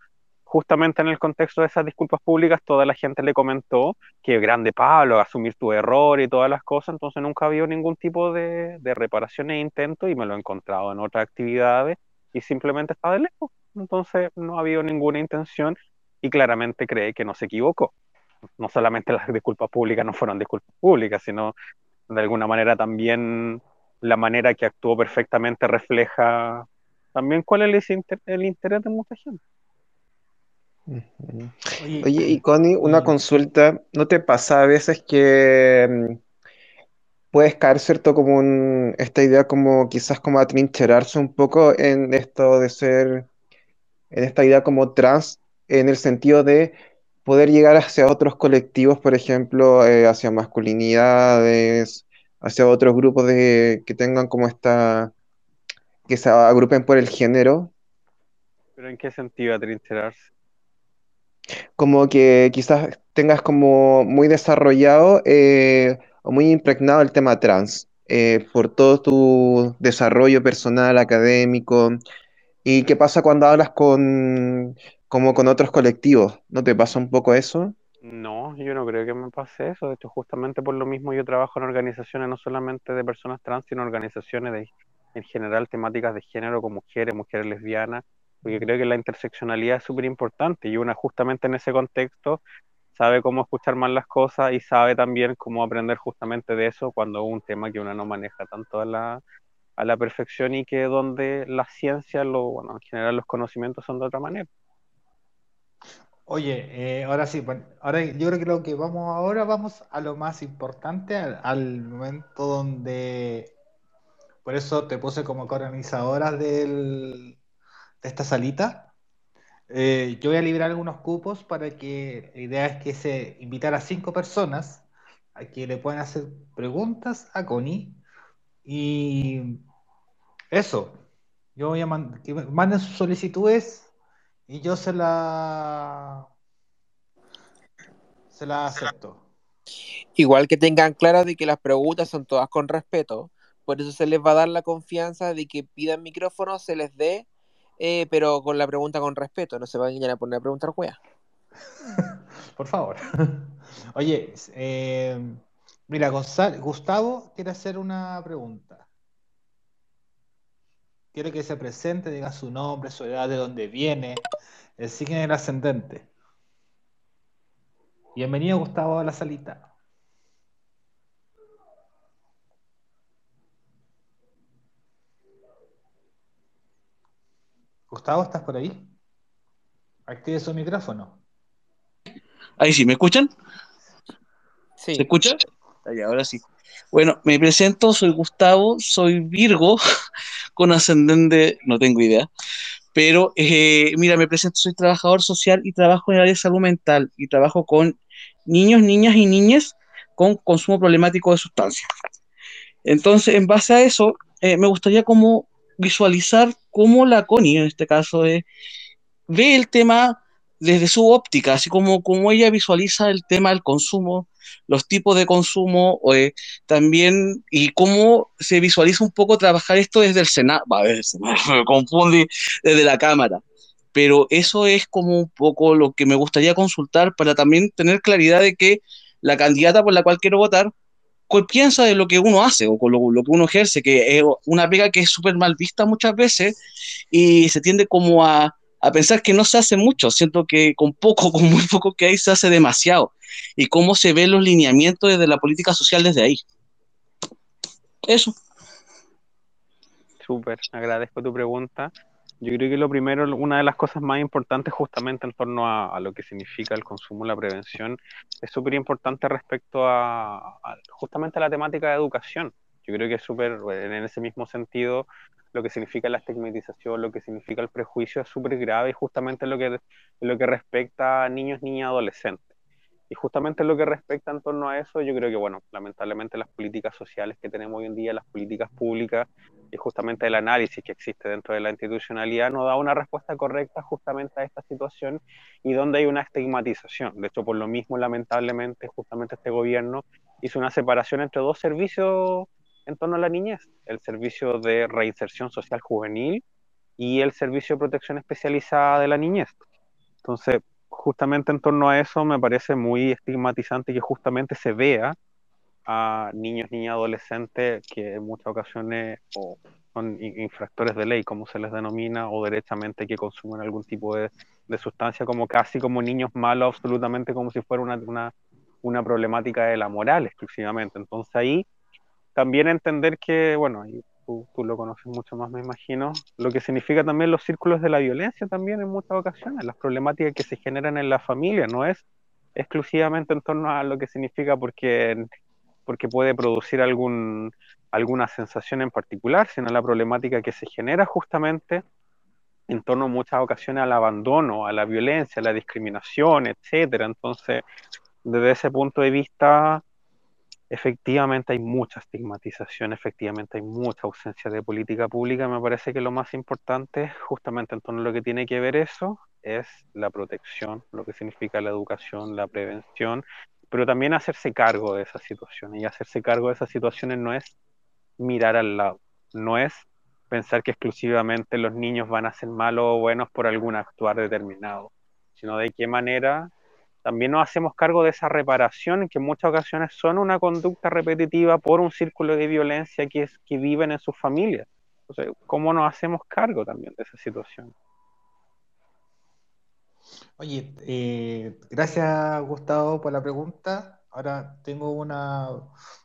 justamente en el contexto de esas disculpas públicas, toda la gente le comentó que grande Pablo, asumir tu error y todas las cosas, entonces nunca había ningún tipo de, de reparación e intento y me lo he encontrado en otras actividades y simplemente está de lejos. Entonces no ha habido ninguna intención y claramente cree que no se equivocó. No solamente las disculpas públicas no fueron disculpas públicas, sino de alguna manera también la manera que actuó perfectamente refleja también cuál es el interés de mucha gente. Oye, Oye, y Connie, una consulta, ¿no te pasa a veces que mm, puedes caer, cierto, como un- esta idea como quizás como atrincherarse un poco en esto de ser, en esta idea como trans, en el sentido de poder llegar hacia otros colectivos, por ejemplo, eh, hacia masculinidades, hacia otros grupos de, que tengan como esta, que se agrupen por el género? Pero ¿en qué sentido atrincherarse? Como que quizás tengas como muy desarrollado eh, o muy impregnado el tema trans eh, por todo tu desarrollo personal, académico. ¿Y qué pasa cuando hablas con, como con otros colectivos? ¿No te pasa un poco eso? No, yo no creo que me pase eso. De hecho, justamente por lo mismo yo trabajo en organizaciones no solamente de personas trans, sino organizaciones de, en general, temáticas de género como mujeres, mujeres lesbianas, porque creo que la interseccionalidad es súper importante y una justamente en ese contexto sabe cómo escuchar más las cosas y sabe también cómo aprender justamente de eso cuando es un tema que uno no maneja tanto a la, a la perfección y que donde la ciencia, lo, bueno, en general los conocimientos son de otra manera. Oye, eh, ahora sí, bueno, ahora yo creo que lo que vamos ahora vamos a lo más importante, al, al momento donde, por eso te puse como organizadora del, de esta salita. Eh, yo voy a liberar algunos cupos para que la idea es que se invitar a cinco personas a que le puedan hacer preguntas a Connie y eso. Yo voy a man- que manden sus solicitudes y yo se la se la acepto. Igual que tengan claro de que las preguntas son todas con respeto, por eso se les va a dar la confianza de que pidan micrófono, se les dé, eh, pero con la pregunta con respeto, no se vayan a poner a preguntar juega. Por favor. Oye, eh, mira, Gonzalo, Gustavo quiere hacer una pregunta. Quiere que se presente, diga su nombre, su edad, de dónde viene, el signo del ascendente. Bienvenido, Gustavo, a la salita. Gustavo, ¿estás por ahí? Active su micrófono. Ahí sí, ¿me escuchan? Sí. ¿Se escucha? Ahí, ahora sí. Bueno, me presento, soy Gustavo, soy Virgo, con ascendente, no tengo idea, pero eh, mira, me presento, soy trabajador social y trabajo en el área de salud mental y trabajo con niños, niñas y niñas con consumo problemático de sustancias. Entonces, en base a eso, eh, me gustaría como visualizar cómo la CONI, en este caso, eh, ve el tema desde su óptica, así como, como ella visualiza el tema del consumo, los tipos de consumo, eh, también, y cómo se visualiza un poco trabajar esto desde el Senado, va, desde el Senado, me confunde, desde la Cámara. Pero eso es como un poco lo que me gustaría consultar para también tener claridad de que la candidata por la cual quiero votar piensa de lo que uno hace o con lo, lo que uno ejerce, que es una pega que es súper mal vista muchas veces y se tiende como a, a pensar que no se hace mucho. Siento que con poco, con muy poco que hay, se hace demasiado. Y cómo se ven los lineamientos desde la política social desde ahí. Eso. Súper, agradezco tu pregunta. Yo creo que lo primero, una de las cosas más importantes justamente en torno a, lo que significa el consumo, la prevención, es súper importante respecto a, a, justamente a la temática de educación. Yo creo que es súper, en ese mismo sentido, lo que significa la estigmatización, lo que significa el prejuicio es súper grave y justamente lo que, lo que respecta a niños, niñas, adolescentes. Y justamente lo que respecta en torno a eso, yo creo que, bueno, lamentablemente las políticas sociales que tenemos hoy en día, las políticas públicas y justamente el análisis que existe dentro de la institucionalidad no da una respuesta correcta justamente a esta situación y donde hay una estigmatización. De hecho, por lo mismo, lamentablemente, justamente este gobierno hizo una separación entre dos servicios en torno a la niñez, el servicio de reinserción social juvenil y el servicio de protección especializada de la niñez. Entonces, justamente en torno a eso me parece muy estigmatizante que justamente se vea a niños, niñas, adolescentes que en muchas ocasiones o son infractores de ley, como se les denomina, o derechamente que consumen algún tipo de, de sustancia, como casi como niños malos, absolutamente como si fuera una, una, una problemática de la moral exclusivamente. Entonces ahí también entender que, bueno, tú, tú, lo conoces mucho más, me imagino, lo que significa también los círculos de la violencia también en muchas ocasiones, las problemáticas que se generan en la familia, no es exclusivamente en torno a lo que significa porque, porque puede producir algún, alguna sensación en particular, sino la problemática que se genera justamente en torno en muchas ocasiones al abandono, a la violencia, a la discriminación, etcétera. Entonces, desde ese punto de vista, efectivamente hay mucha estigmatización, efectivamente hay mucha ausencia de política pública. Me parece que lo más importante, justamente en torno a lo que tiene que ver eso, es la protección, lo que significa la educación, la prevención, pero también hacerse cargo de esas situaciones. Y hacerse cargo de esas situaciones no es mirar al lado. No es pensar que exclusivamente los niños van a ser malos o buenos por algún actuar determinado, sino de qué manera también nos hacemos cargo de esa reparación, que en muchas ocasiones son una conducta repetitiva por un círculo de violencia que, es, que viven en sus familias. Entonces, ¿cómo nos hacemos cargo también de esa situación? Oye, eh, gracias Gustavo por la pregunta. Ahora tengo una,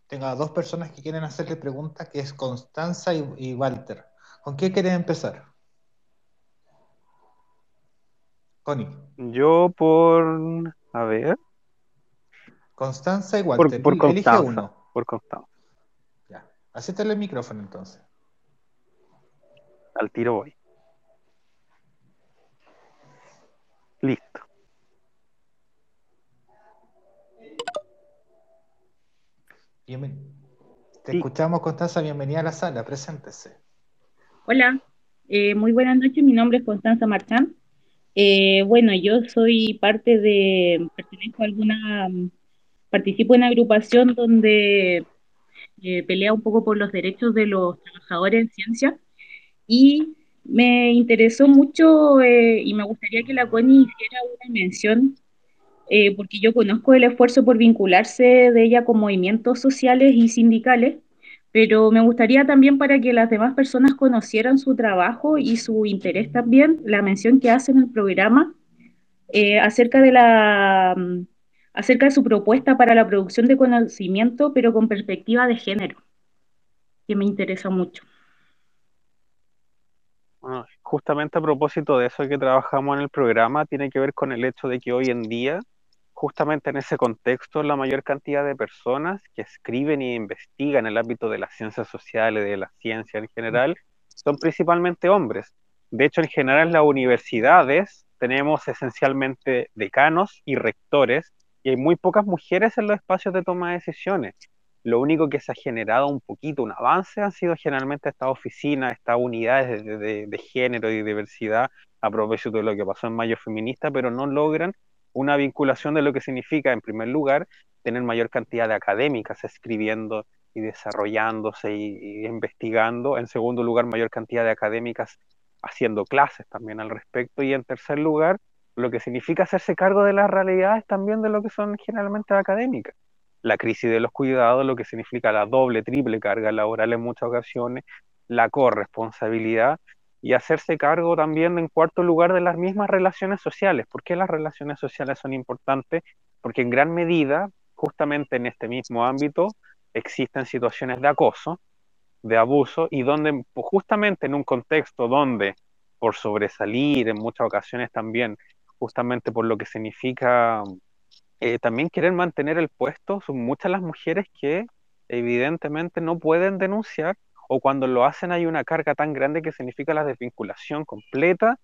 tengo a dos personas que quieren hacerle preguntas, que es Constanza y, y Walter. ¿Con qué quieren empezar? Connie. Yo por, a ver, Constanza y por, Walter. por Elige Constanza, uno. por Constanza. Ya. Acéptale el micrófono entonces. Al tiro voy. Listo. Bienven- Te Sí. escuchamos, Constanza. Bienvenida a la sala. Preséntese. Hola, eh, muy buenas noches. Mi nombre es Constanza Marchán. Eh, bueno, yo soy parte de, pertenezco a alguna, participo en una agrupación donde eh, pelea un poco por los derechos de los trabajadores en ciencia y me interesó mucho eh, y me gustaría que la Connie hiciera una mención eh, porque yo conozco el esfuerzo por vincularse de ella con movimientos sociales y sindicales, pero me gustaría también para que las demás personas conocieran su trabajo y su interés también, la mención que hace en el programa eh, acerca de la mm, acerca de su propuesta para la producción de conocimiento, pero con perspectiva de género, que me interesa mucho. Justamente a propósito de eso que trabajamos en el programa, tiene que ver con el hecho de que hoy en día, justamente en ese contexto, la mayor cantidad de personas que escriben y investigan en el ámbito de las ciencias sociales, de la ciencia en general, son principalmente hombres. De hecho, en general, en las universidades tenemos esencialmente decanos y rectores, y hay muy pocas mujeres en los espacios de toma de decisiones. Lo único que se ha generado un poquito, un avance, han sido generalmente estas oficinas, estas unidades de, género y diversidad, a propósito de lo que pasó en Mayo Feminista, pero no logran una vinculación de lo que significa, en primer lugar, tener mayor cantidad de académicas escribiendo y desarrollándose y, y investigando. En segundo lugar, mayor cantidad de académicas haciendo clases también al respecto. Y en tercer lugar, lo que significa hacerse cargo de las realidades también de lo que son generalmente académicas la crisis de los cuidados, lo que significa la doble, triple carga laboral en muchas ocasiones, la corresponsabilidad y hacerse cargo también, en cuarto lugar, de las mismas relaciones sociales. ¿Por qué las relaciones sociales son importantes? Porque en gran medida, justamente en este mismo ámbito, existen situaciones de acoso, de abuso, y donde pues, justamente en un contexto donde, por sobresalir, en muchas ocasiones también, justamente por lo que significa eh, también quieren mantener el puesto, son muchas las mujeres que evidentemente no pueden denunciar o cuando lo hacen hay una carga tan grande que significa la desvinculación completa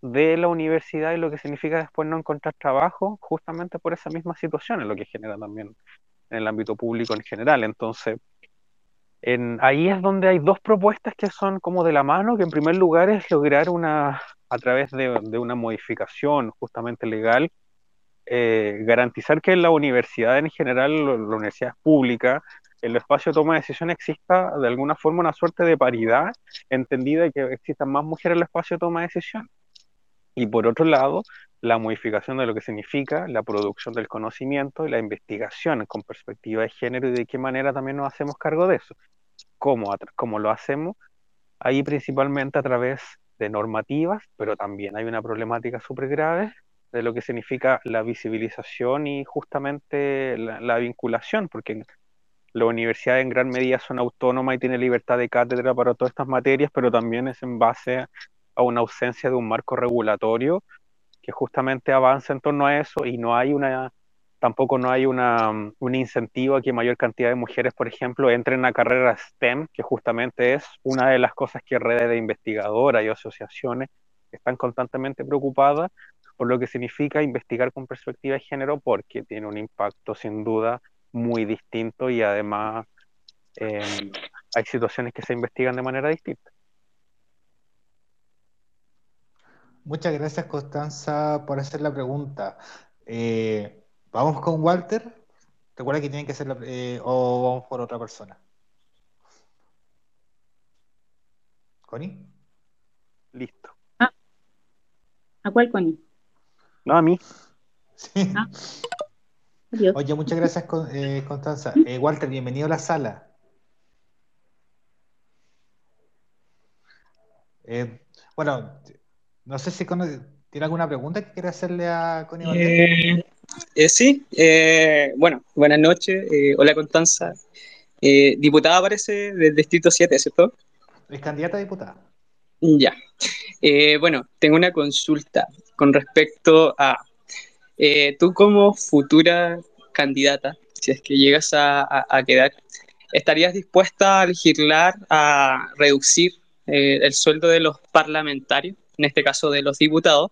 de la universidad y lo que significa después no encontrar trabajo justamente por esa misma situación, es lo que genera también en el ámbito público en general. Entonces, en, ahí es donde hay dos propuestas que son como de la mano, que en primer lugar es lograr una, a través de, de una modificación justamente legal, eh, garantizar que en la universidad en general, lo- la universidad pública, el espacio de toma de decisiones exista de alguna forma una suerte de paridad, entendida que existan más mujeres en el espacio de toma de decisiones. Y por otro lado, la modificación de lo que significa la producción del conocimiento y la investigación con perspectiva de género y de qué manera también nos hacemos cargo de eso. ¿Cómo, cómo lo hacemos? Ahí principalmente a través de normativas, pero también hay una problemática súper grave de lo que significa la visibilización y justamente la, la vinculación, porque la universidad en gran medida son autónomas y tiene libertad de cátedra para todas estas materias, pero también es en base a una ausencia de un marco regulatorio que justamente avanza en torno a eso y no hay una, tampoco no hay una, un incentivo a que mayor cantidad de mujeres, por ejemplo, entren a carreras STEM, que justamente es una de las cosas que redes de investigadoras y asociaciones están constantemente preocupadas por lo que significa investigar con perspectiva de género, porque tiene un impacto sin duda muy distinto y además eh, hay situaciones que se investigan de manera distinta. Muchas gracias, Constanza, por hacer la pregunta. Eh, ¿vamos con Walter? Recuerda que tienen que hacer la, eh, o vamos por otra persona. ¿Connie? Listo. ¿A cuál Connie? No, a mí. Sí. Ah. Oye, muchas gracias, Con- eh, Constanza. Eh, Walter, bienvenido a la sala. Eh, bueno, no sé si tiene alguna pregunta que quiera hacerle a Connie. Eh, eh, sí, eh, bueno, buenas noches. eh, hola Constanza. Eh, diputada parece del Distrito 7, ¿cierto? Es candidata a diputada. Ya. Eh, bueno, tengo una consulta con respecto a eh, tú como futura candidata, si es que llegas a, quedar, ¿estarías dispuesta a legislar a reducir eh, el sueldo de los parlamentarios, en este caso de los diputados?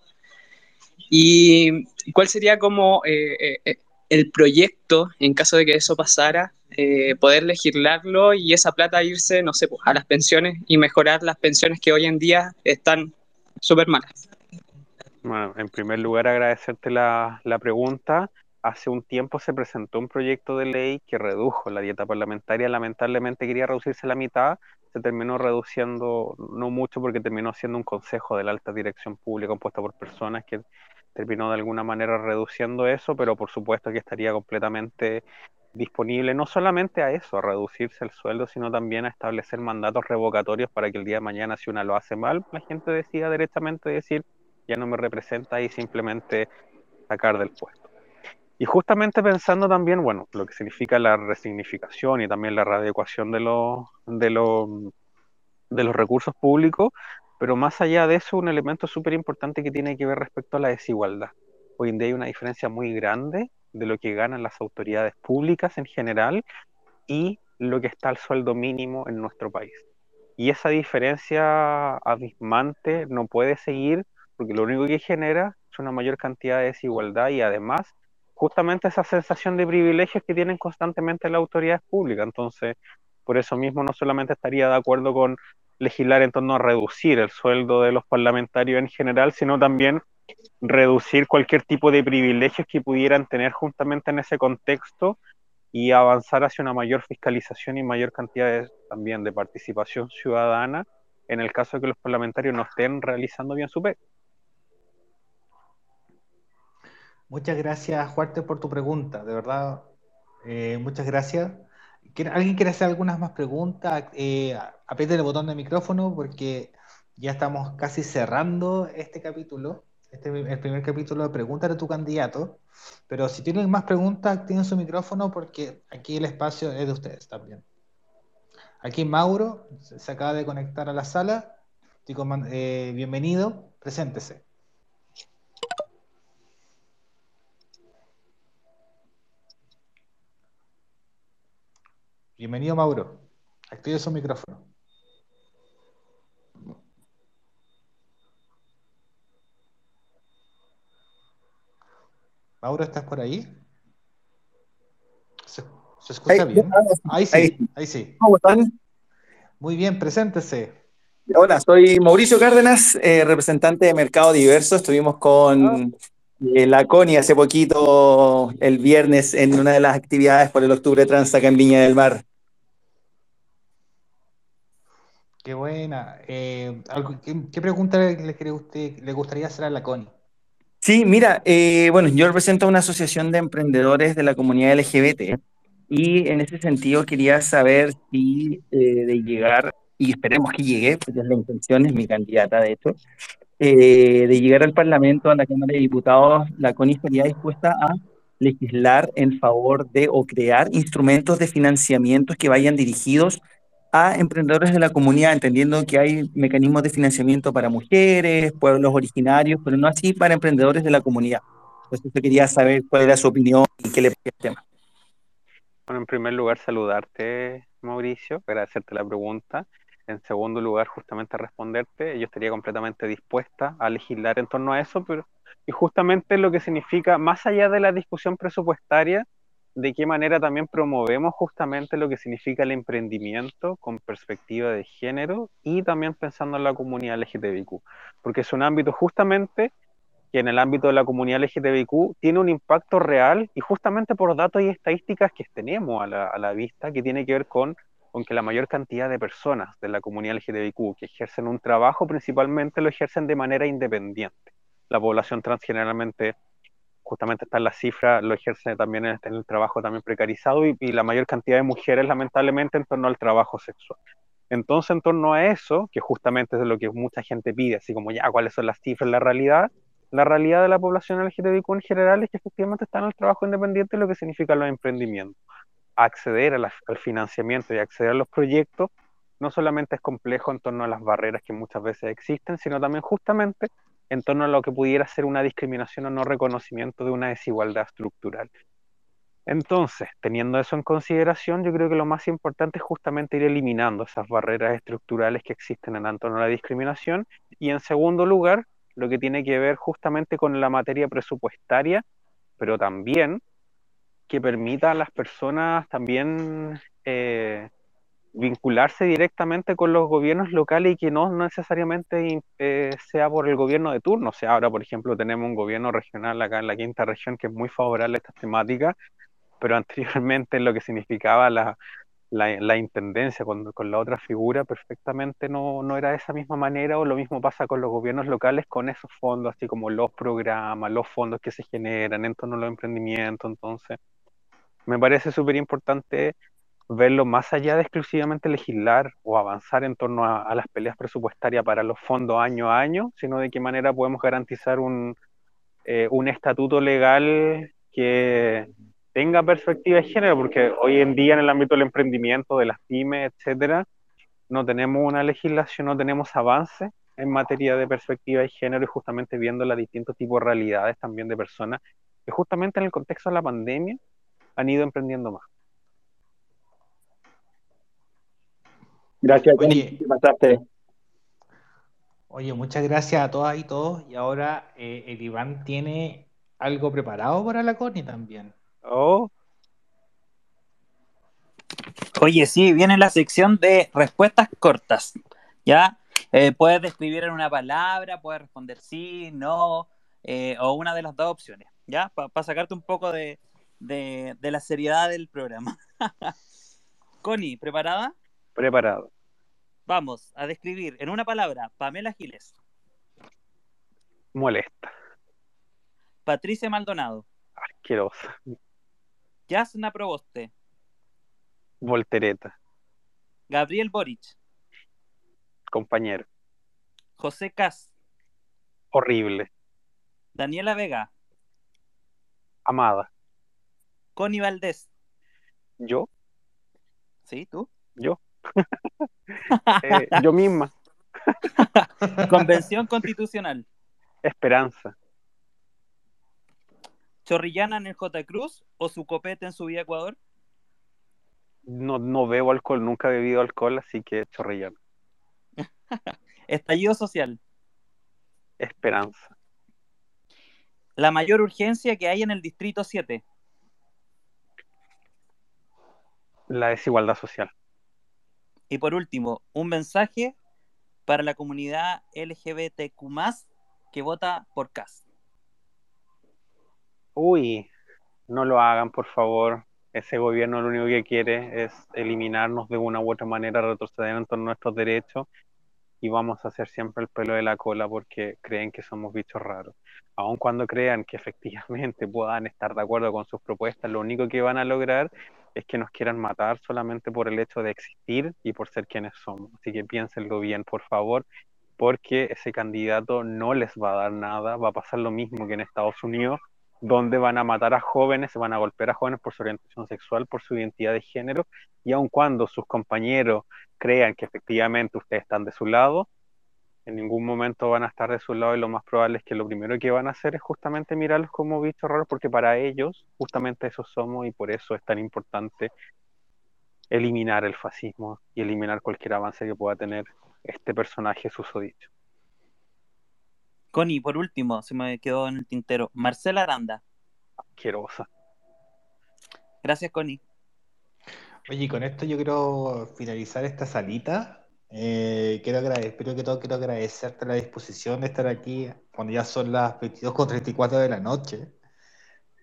¿Y cuál sería como eh, eh, eh, el proyecto en caso de que eso pasara? poder legislarlo y esa plata irse, no sé, pues, a las pensiones y mejorar las pensiones que hoy en día están súper malas. Bueno, en primer lugar, agradecerte la, la pregunta. Hace un tiempo se presentó un proyecto de ley que redujo la dieta parlamentaria. Lamentablemente quería reducirse la mitad. Se terminó reduciendo, no mucho, porque terminó siendo un consejo de la alta dirección pública compuesta por personas que terminó de alguna manera reduciendo eso, pero por supuesto que estaría completamente disponible no solamente a eso, a reducirse el sueldo, sino también a establecer mandatos revocatorios para que el día de mañana, si una lo hace mal, la gente decida directamente decir, ya no me representa y simplemente sacar del puesto. Y justamente pensando también, bueno, lo que significa la resignificación y también la readecuación de los, de los, de los recursos públicos, pero más allá de eso, un elemento súper importante que tiene que ver respecto a la desigualdad. Hoy en día hay una diferencia muy grande de lo que ganan las autoridades públicas en general y lo que está al sueldo mínimo en nuestro país. Y esa diferencia abismante no puede seguir porque lo único que genera es una mayor cantidad de desigualdad y además justamente esa sensación de privilegios que tienen constantemente las autoridades públicas. Entonces, por eso mismo no solamente estaría de acuerdo con legislar en torno a reducir el sueldo de los parlamentarios en general, sino también reducir cualquier tipo de privilegios que pudieran tener justamente en ese contexto y avanzar hacia una mayor fiscalización y mayor cantidad de- también de participación ciudadana en el caso de que los parlamentarios no estén realizando bien su pega. Muchas gracias, Walter, por tu pregunta. De verdad, eh, muchas gracias. ¿Quiere- ¿Alguien quiere hacer algunas más preguntas? Eh, el botón de micrófono porque ya estamos casi cerrando este capítulo. Este es el primer capítulo de Pregúntale a tu candidato. Pero si tienen más preguntas, activen su micrófono porque aquí el espacio es de ustedes también. Aquí Mauro se acaba de conectar a la sala. Coman- eh, bienvenido, preséntese. Bienvenido, Mauro. Active su micrófono. Mauro, ¿estás por ahí? ¿Se, se escucha bien? Ahí sí, ahí. ahí sí. ¿Cómo están? Muy bien, preséntese. Hola, soy Mauricio Cárdenas, eh, representante de Mercado Diverso. Estuvimos con eh, la CONI hace poquito, el viernes, en una de las actividades por el Octubre Trans acá en Viña del Mar. Qué buena. Eh, ¿qué, qué pregunta le, cree usted, le gustaría hacer a la Connie? Sí, mira, eh, bueno, yo represento una asociación de emprendedores de la comunidad LGBT y en ese sentido quería saber si eh, de llegar, y esperemos que llegue, porque es la intención, es mi candidata de hecho, eh, de llegar al Parlamento, a la Cámara de Diputados, la CONI estaría dispuesta a legislar en favor de o crear instrumentos de financiamiento que vayan dirigidos a emprendedores de la comunidad, entendiendo que hay mecanismos de financiamiento para mujeres, pueblos originarios, pero no así para emprendedores de la comunidad. Entonces yo quería saber cuál era su opinión y qué le parecía el tema. Bueno, en primer lugar, saludarte, Mauricio, agradecerte la pregunta. En segundo lugar, justamente responderte, yo estaría completamente dispuesta a legislar en torno a eso, pero y justamente lo que significa, más allá de la discusión presupuestaria, de qué manera también promovemos justamente lo que significa el emprendimiento con perspectiva de género y también pensando en la comunidad LGTBIQ, porque es un ámbito justamente que en el ámbito de la comunidad LGTBIQ tiene un impacto real y justamente por datos y estadísticas que tenemos a la, vista, que tiene que ver con con que la mayor cantidad de personas de la comunidad LGTBIQ que ejercen un trabajo principalmente lo ejercen de manera independiente. La población trans generalmente, justamente está en la cifra, lo ejerce también en, el trabajo también precarizado y, la mayor cantidad de mujeres lamentablemente en torno al trabajo sexual. Entonces, en torno a eso, que justamente es lo que mucha gente pide, así como ya, cuáles son las cifras, la realidad, la realidad de la población LGTBIQ en general es que efectivamente está en el trabajo independiente, lo que significa los emprendimientos. Acceder al financiamiento y acceder a los proyectos no solamente es complejo en torno a las barreras que muchas veces existen, sino también justamente en torno a lo que pudiera ser una discriminación o no reconocimiento de una desigualdad estructural. Entonces, teniendo eso en consideración, yo creo que lo más importante es justamente ir eliminando esas barreras estructurales que existen en torno a la discriminación y en segundo lugar, lo que tiene que ver justamente con la materia presupuestaria, pero también que permita a las personas también eh, vincularse directamente con los gobiernos locales y que no necesariamente eh, sea por el gobierno de turno. O sea, ahora, por ejemplo, tenemos un gobierno regional acá en la quinta región que es muy favorable a estas temáticas, pero anteriormente lo que significaba la, la, la intendencia con, con, la otra figura perfectamente no, no era de esa misma manera, o lo mismo pasa con los gobiernos locales con esos fondos, así como los programas, los fondos que se generan en torno a los emprendimientos. Entonces, me parece súper importante verlo más allá de exclusivamente legislar o avanzar en torno a, las peleas presupuestarias para los fondos año a año, sino de qué manera podemos garantizar un, eh, un estatuto legal que tenga perspectiva de género, porque hoy en día en el ámbito del emprendimiento, de las pymes, etcétera, no tenemos una legislación, no tenemos avance en materia de perspectiva de género y justamente viendo las distintos tipos de realidades también de personas que justamente en el contexto de la pandemia han ido emprendiendo más. Gracias, Oye, ¿Qué pasaste? Oye, muchas gracias a todas y todos. Y ahora eh, el Iván tiene algo preparado para la Connie también. Oh. Oye, sí, viene la sección de respuestas cortas. ¿Ya? Eh, puedes describir en una palabra, puedes responder sí, no, eh, o una de las dos opciones. ¿Ya? Para pa sacarte un poco de, de, de la seriedad del programa. Connie, ¿preparada? Preparado. Vamos a describir en una palabra Pamela Giles. Molesta. Patricia Maldonado. Asquerosa. Yasna Proboste. Voltereta. Gabriel Boric. Compañero. José Cas. Horrible. Daniela Vega. Amada. Connie Valdés. ¿Yo? ¿Sí? ¿Tú? Yo. Eh, yo misma. Convención Constitucional. Esperanza. ¿Chorrillana en el J. Cruz o su copete en su vía Ecuador? No, no bebo alcohol, nunca he bebido alcohol, así que chorrillana. Estallido social. Esperanza. La mayor urgencia que hay en el Distrito 7. La desigualdad social. Y por último, un mensaje para la comunidad LGBTQ que vota por CAS. Uy, no lo hagan, por favor. Ese gobierno lo único que quiere es eliminarnos de una u otra manera, retroceder en torno a nuestros derechos y vamos a hacer siempre el pelo de la cola porque creen que somos bichos raros. Aun cuando crean que efectivamente puedan estar de acuerdo con sus propuestas, lo único que van a lograr es que nos quieran matar solamente por el hecho de existir y por ser quienes somos. Así que piénsenlo bien, por favor, porque ese candidato no les va a dar nada, va a pasar lo mismo que en Estados Unidos, donde van a matar a jóvenes, se van a golpear a jóvenes por su orientación sexual, por su identidad de género, y aun cuando sus compañeros crean que efectivamente ustedes están de su lado, en ningún momento van a estar de su lado y lo más probable es que lo primero que van a hacer es justamente mirarlos como bichos raros porque para ellos justamente eso somos y por eso es tan importante eliminar el fascismo y eliminar cualquier avance que pueda tener este personaje susodicho. Connie, por último, se me quedó en el tintero. Marcela Aranda. Asquerosa. Gracias, Connie. Oye, con esto yo quiero finalizar esta salita. Eh, quiero agradecer, primero que todo quiero agradecerte la disposición de estar aquí cuando ya son las 22.34 de la noche,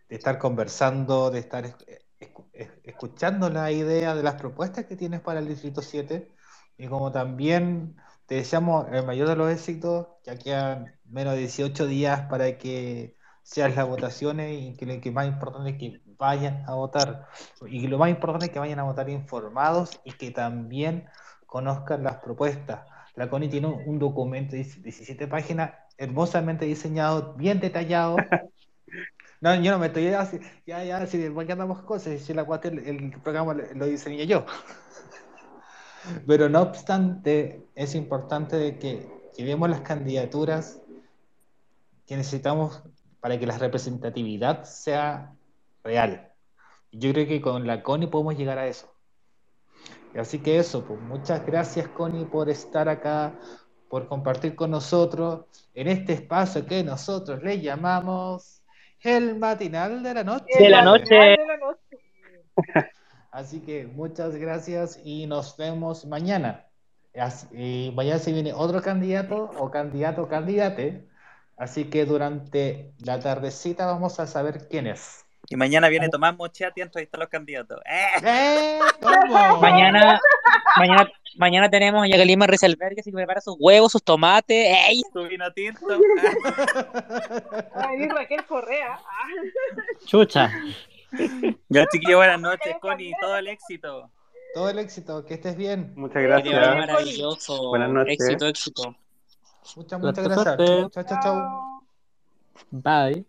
de estar conversando, de estar escu- es- escuchando la idea de las propuestas que tienes para el Distrito 7 y como también te deseamos el mayor de los éxitos, ya quedan menos de 18 días para que sean las votaciones y que lo que más importante es que vayan a votar. Y lo más importante es que vayan a votar informados y que también conozcan las propuestas. La CONI tiene un, un documento de 17 páginas hermosamente diseñado, bien detallado. No, yo no me estoy así, ya, ya, si después que andamos cosas, si la cuestión, el, el programa lo, diseñé yo. Pero no obstante, es importante de que llevemos las candidaturas que necesitamos para que la representatividad sea real. Yo creo que con la CONI podemos llegar a eso. Así que eso, pues muchas gracias Connie por estar acá, por compartir con nosotros en este espacio que nosotros le llamamos el matinal de la noche. De la noche. De la noche. Así que muchas gracias y nos vemos mañana. Y mañana se viene otro candidato o candidato o candidate. Así que durante la tardecita vamos a saber quién es. Y mañana viene Tomás Mochetti a entrevistar a los candidatos. ¡Eh! ¡Eh! ¿Cómo? Mañana, mañana, mañana tenemos a Jacqueline Rieselberg que se prepara sus huevos, sus tomates. ¡Ey! Su vino tinto. Va a venir Raquel Correa. Chucha. Ya, chiquillos, buenas noches, Connie. Todo el éxito. Todo el éxito, que estés bien. Muchas gracias. maravilloso. Buenas noches. Éxito, éxito. Muchas, muchas gracias. Chao, chao, chao. Bye.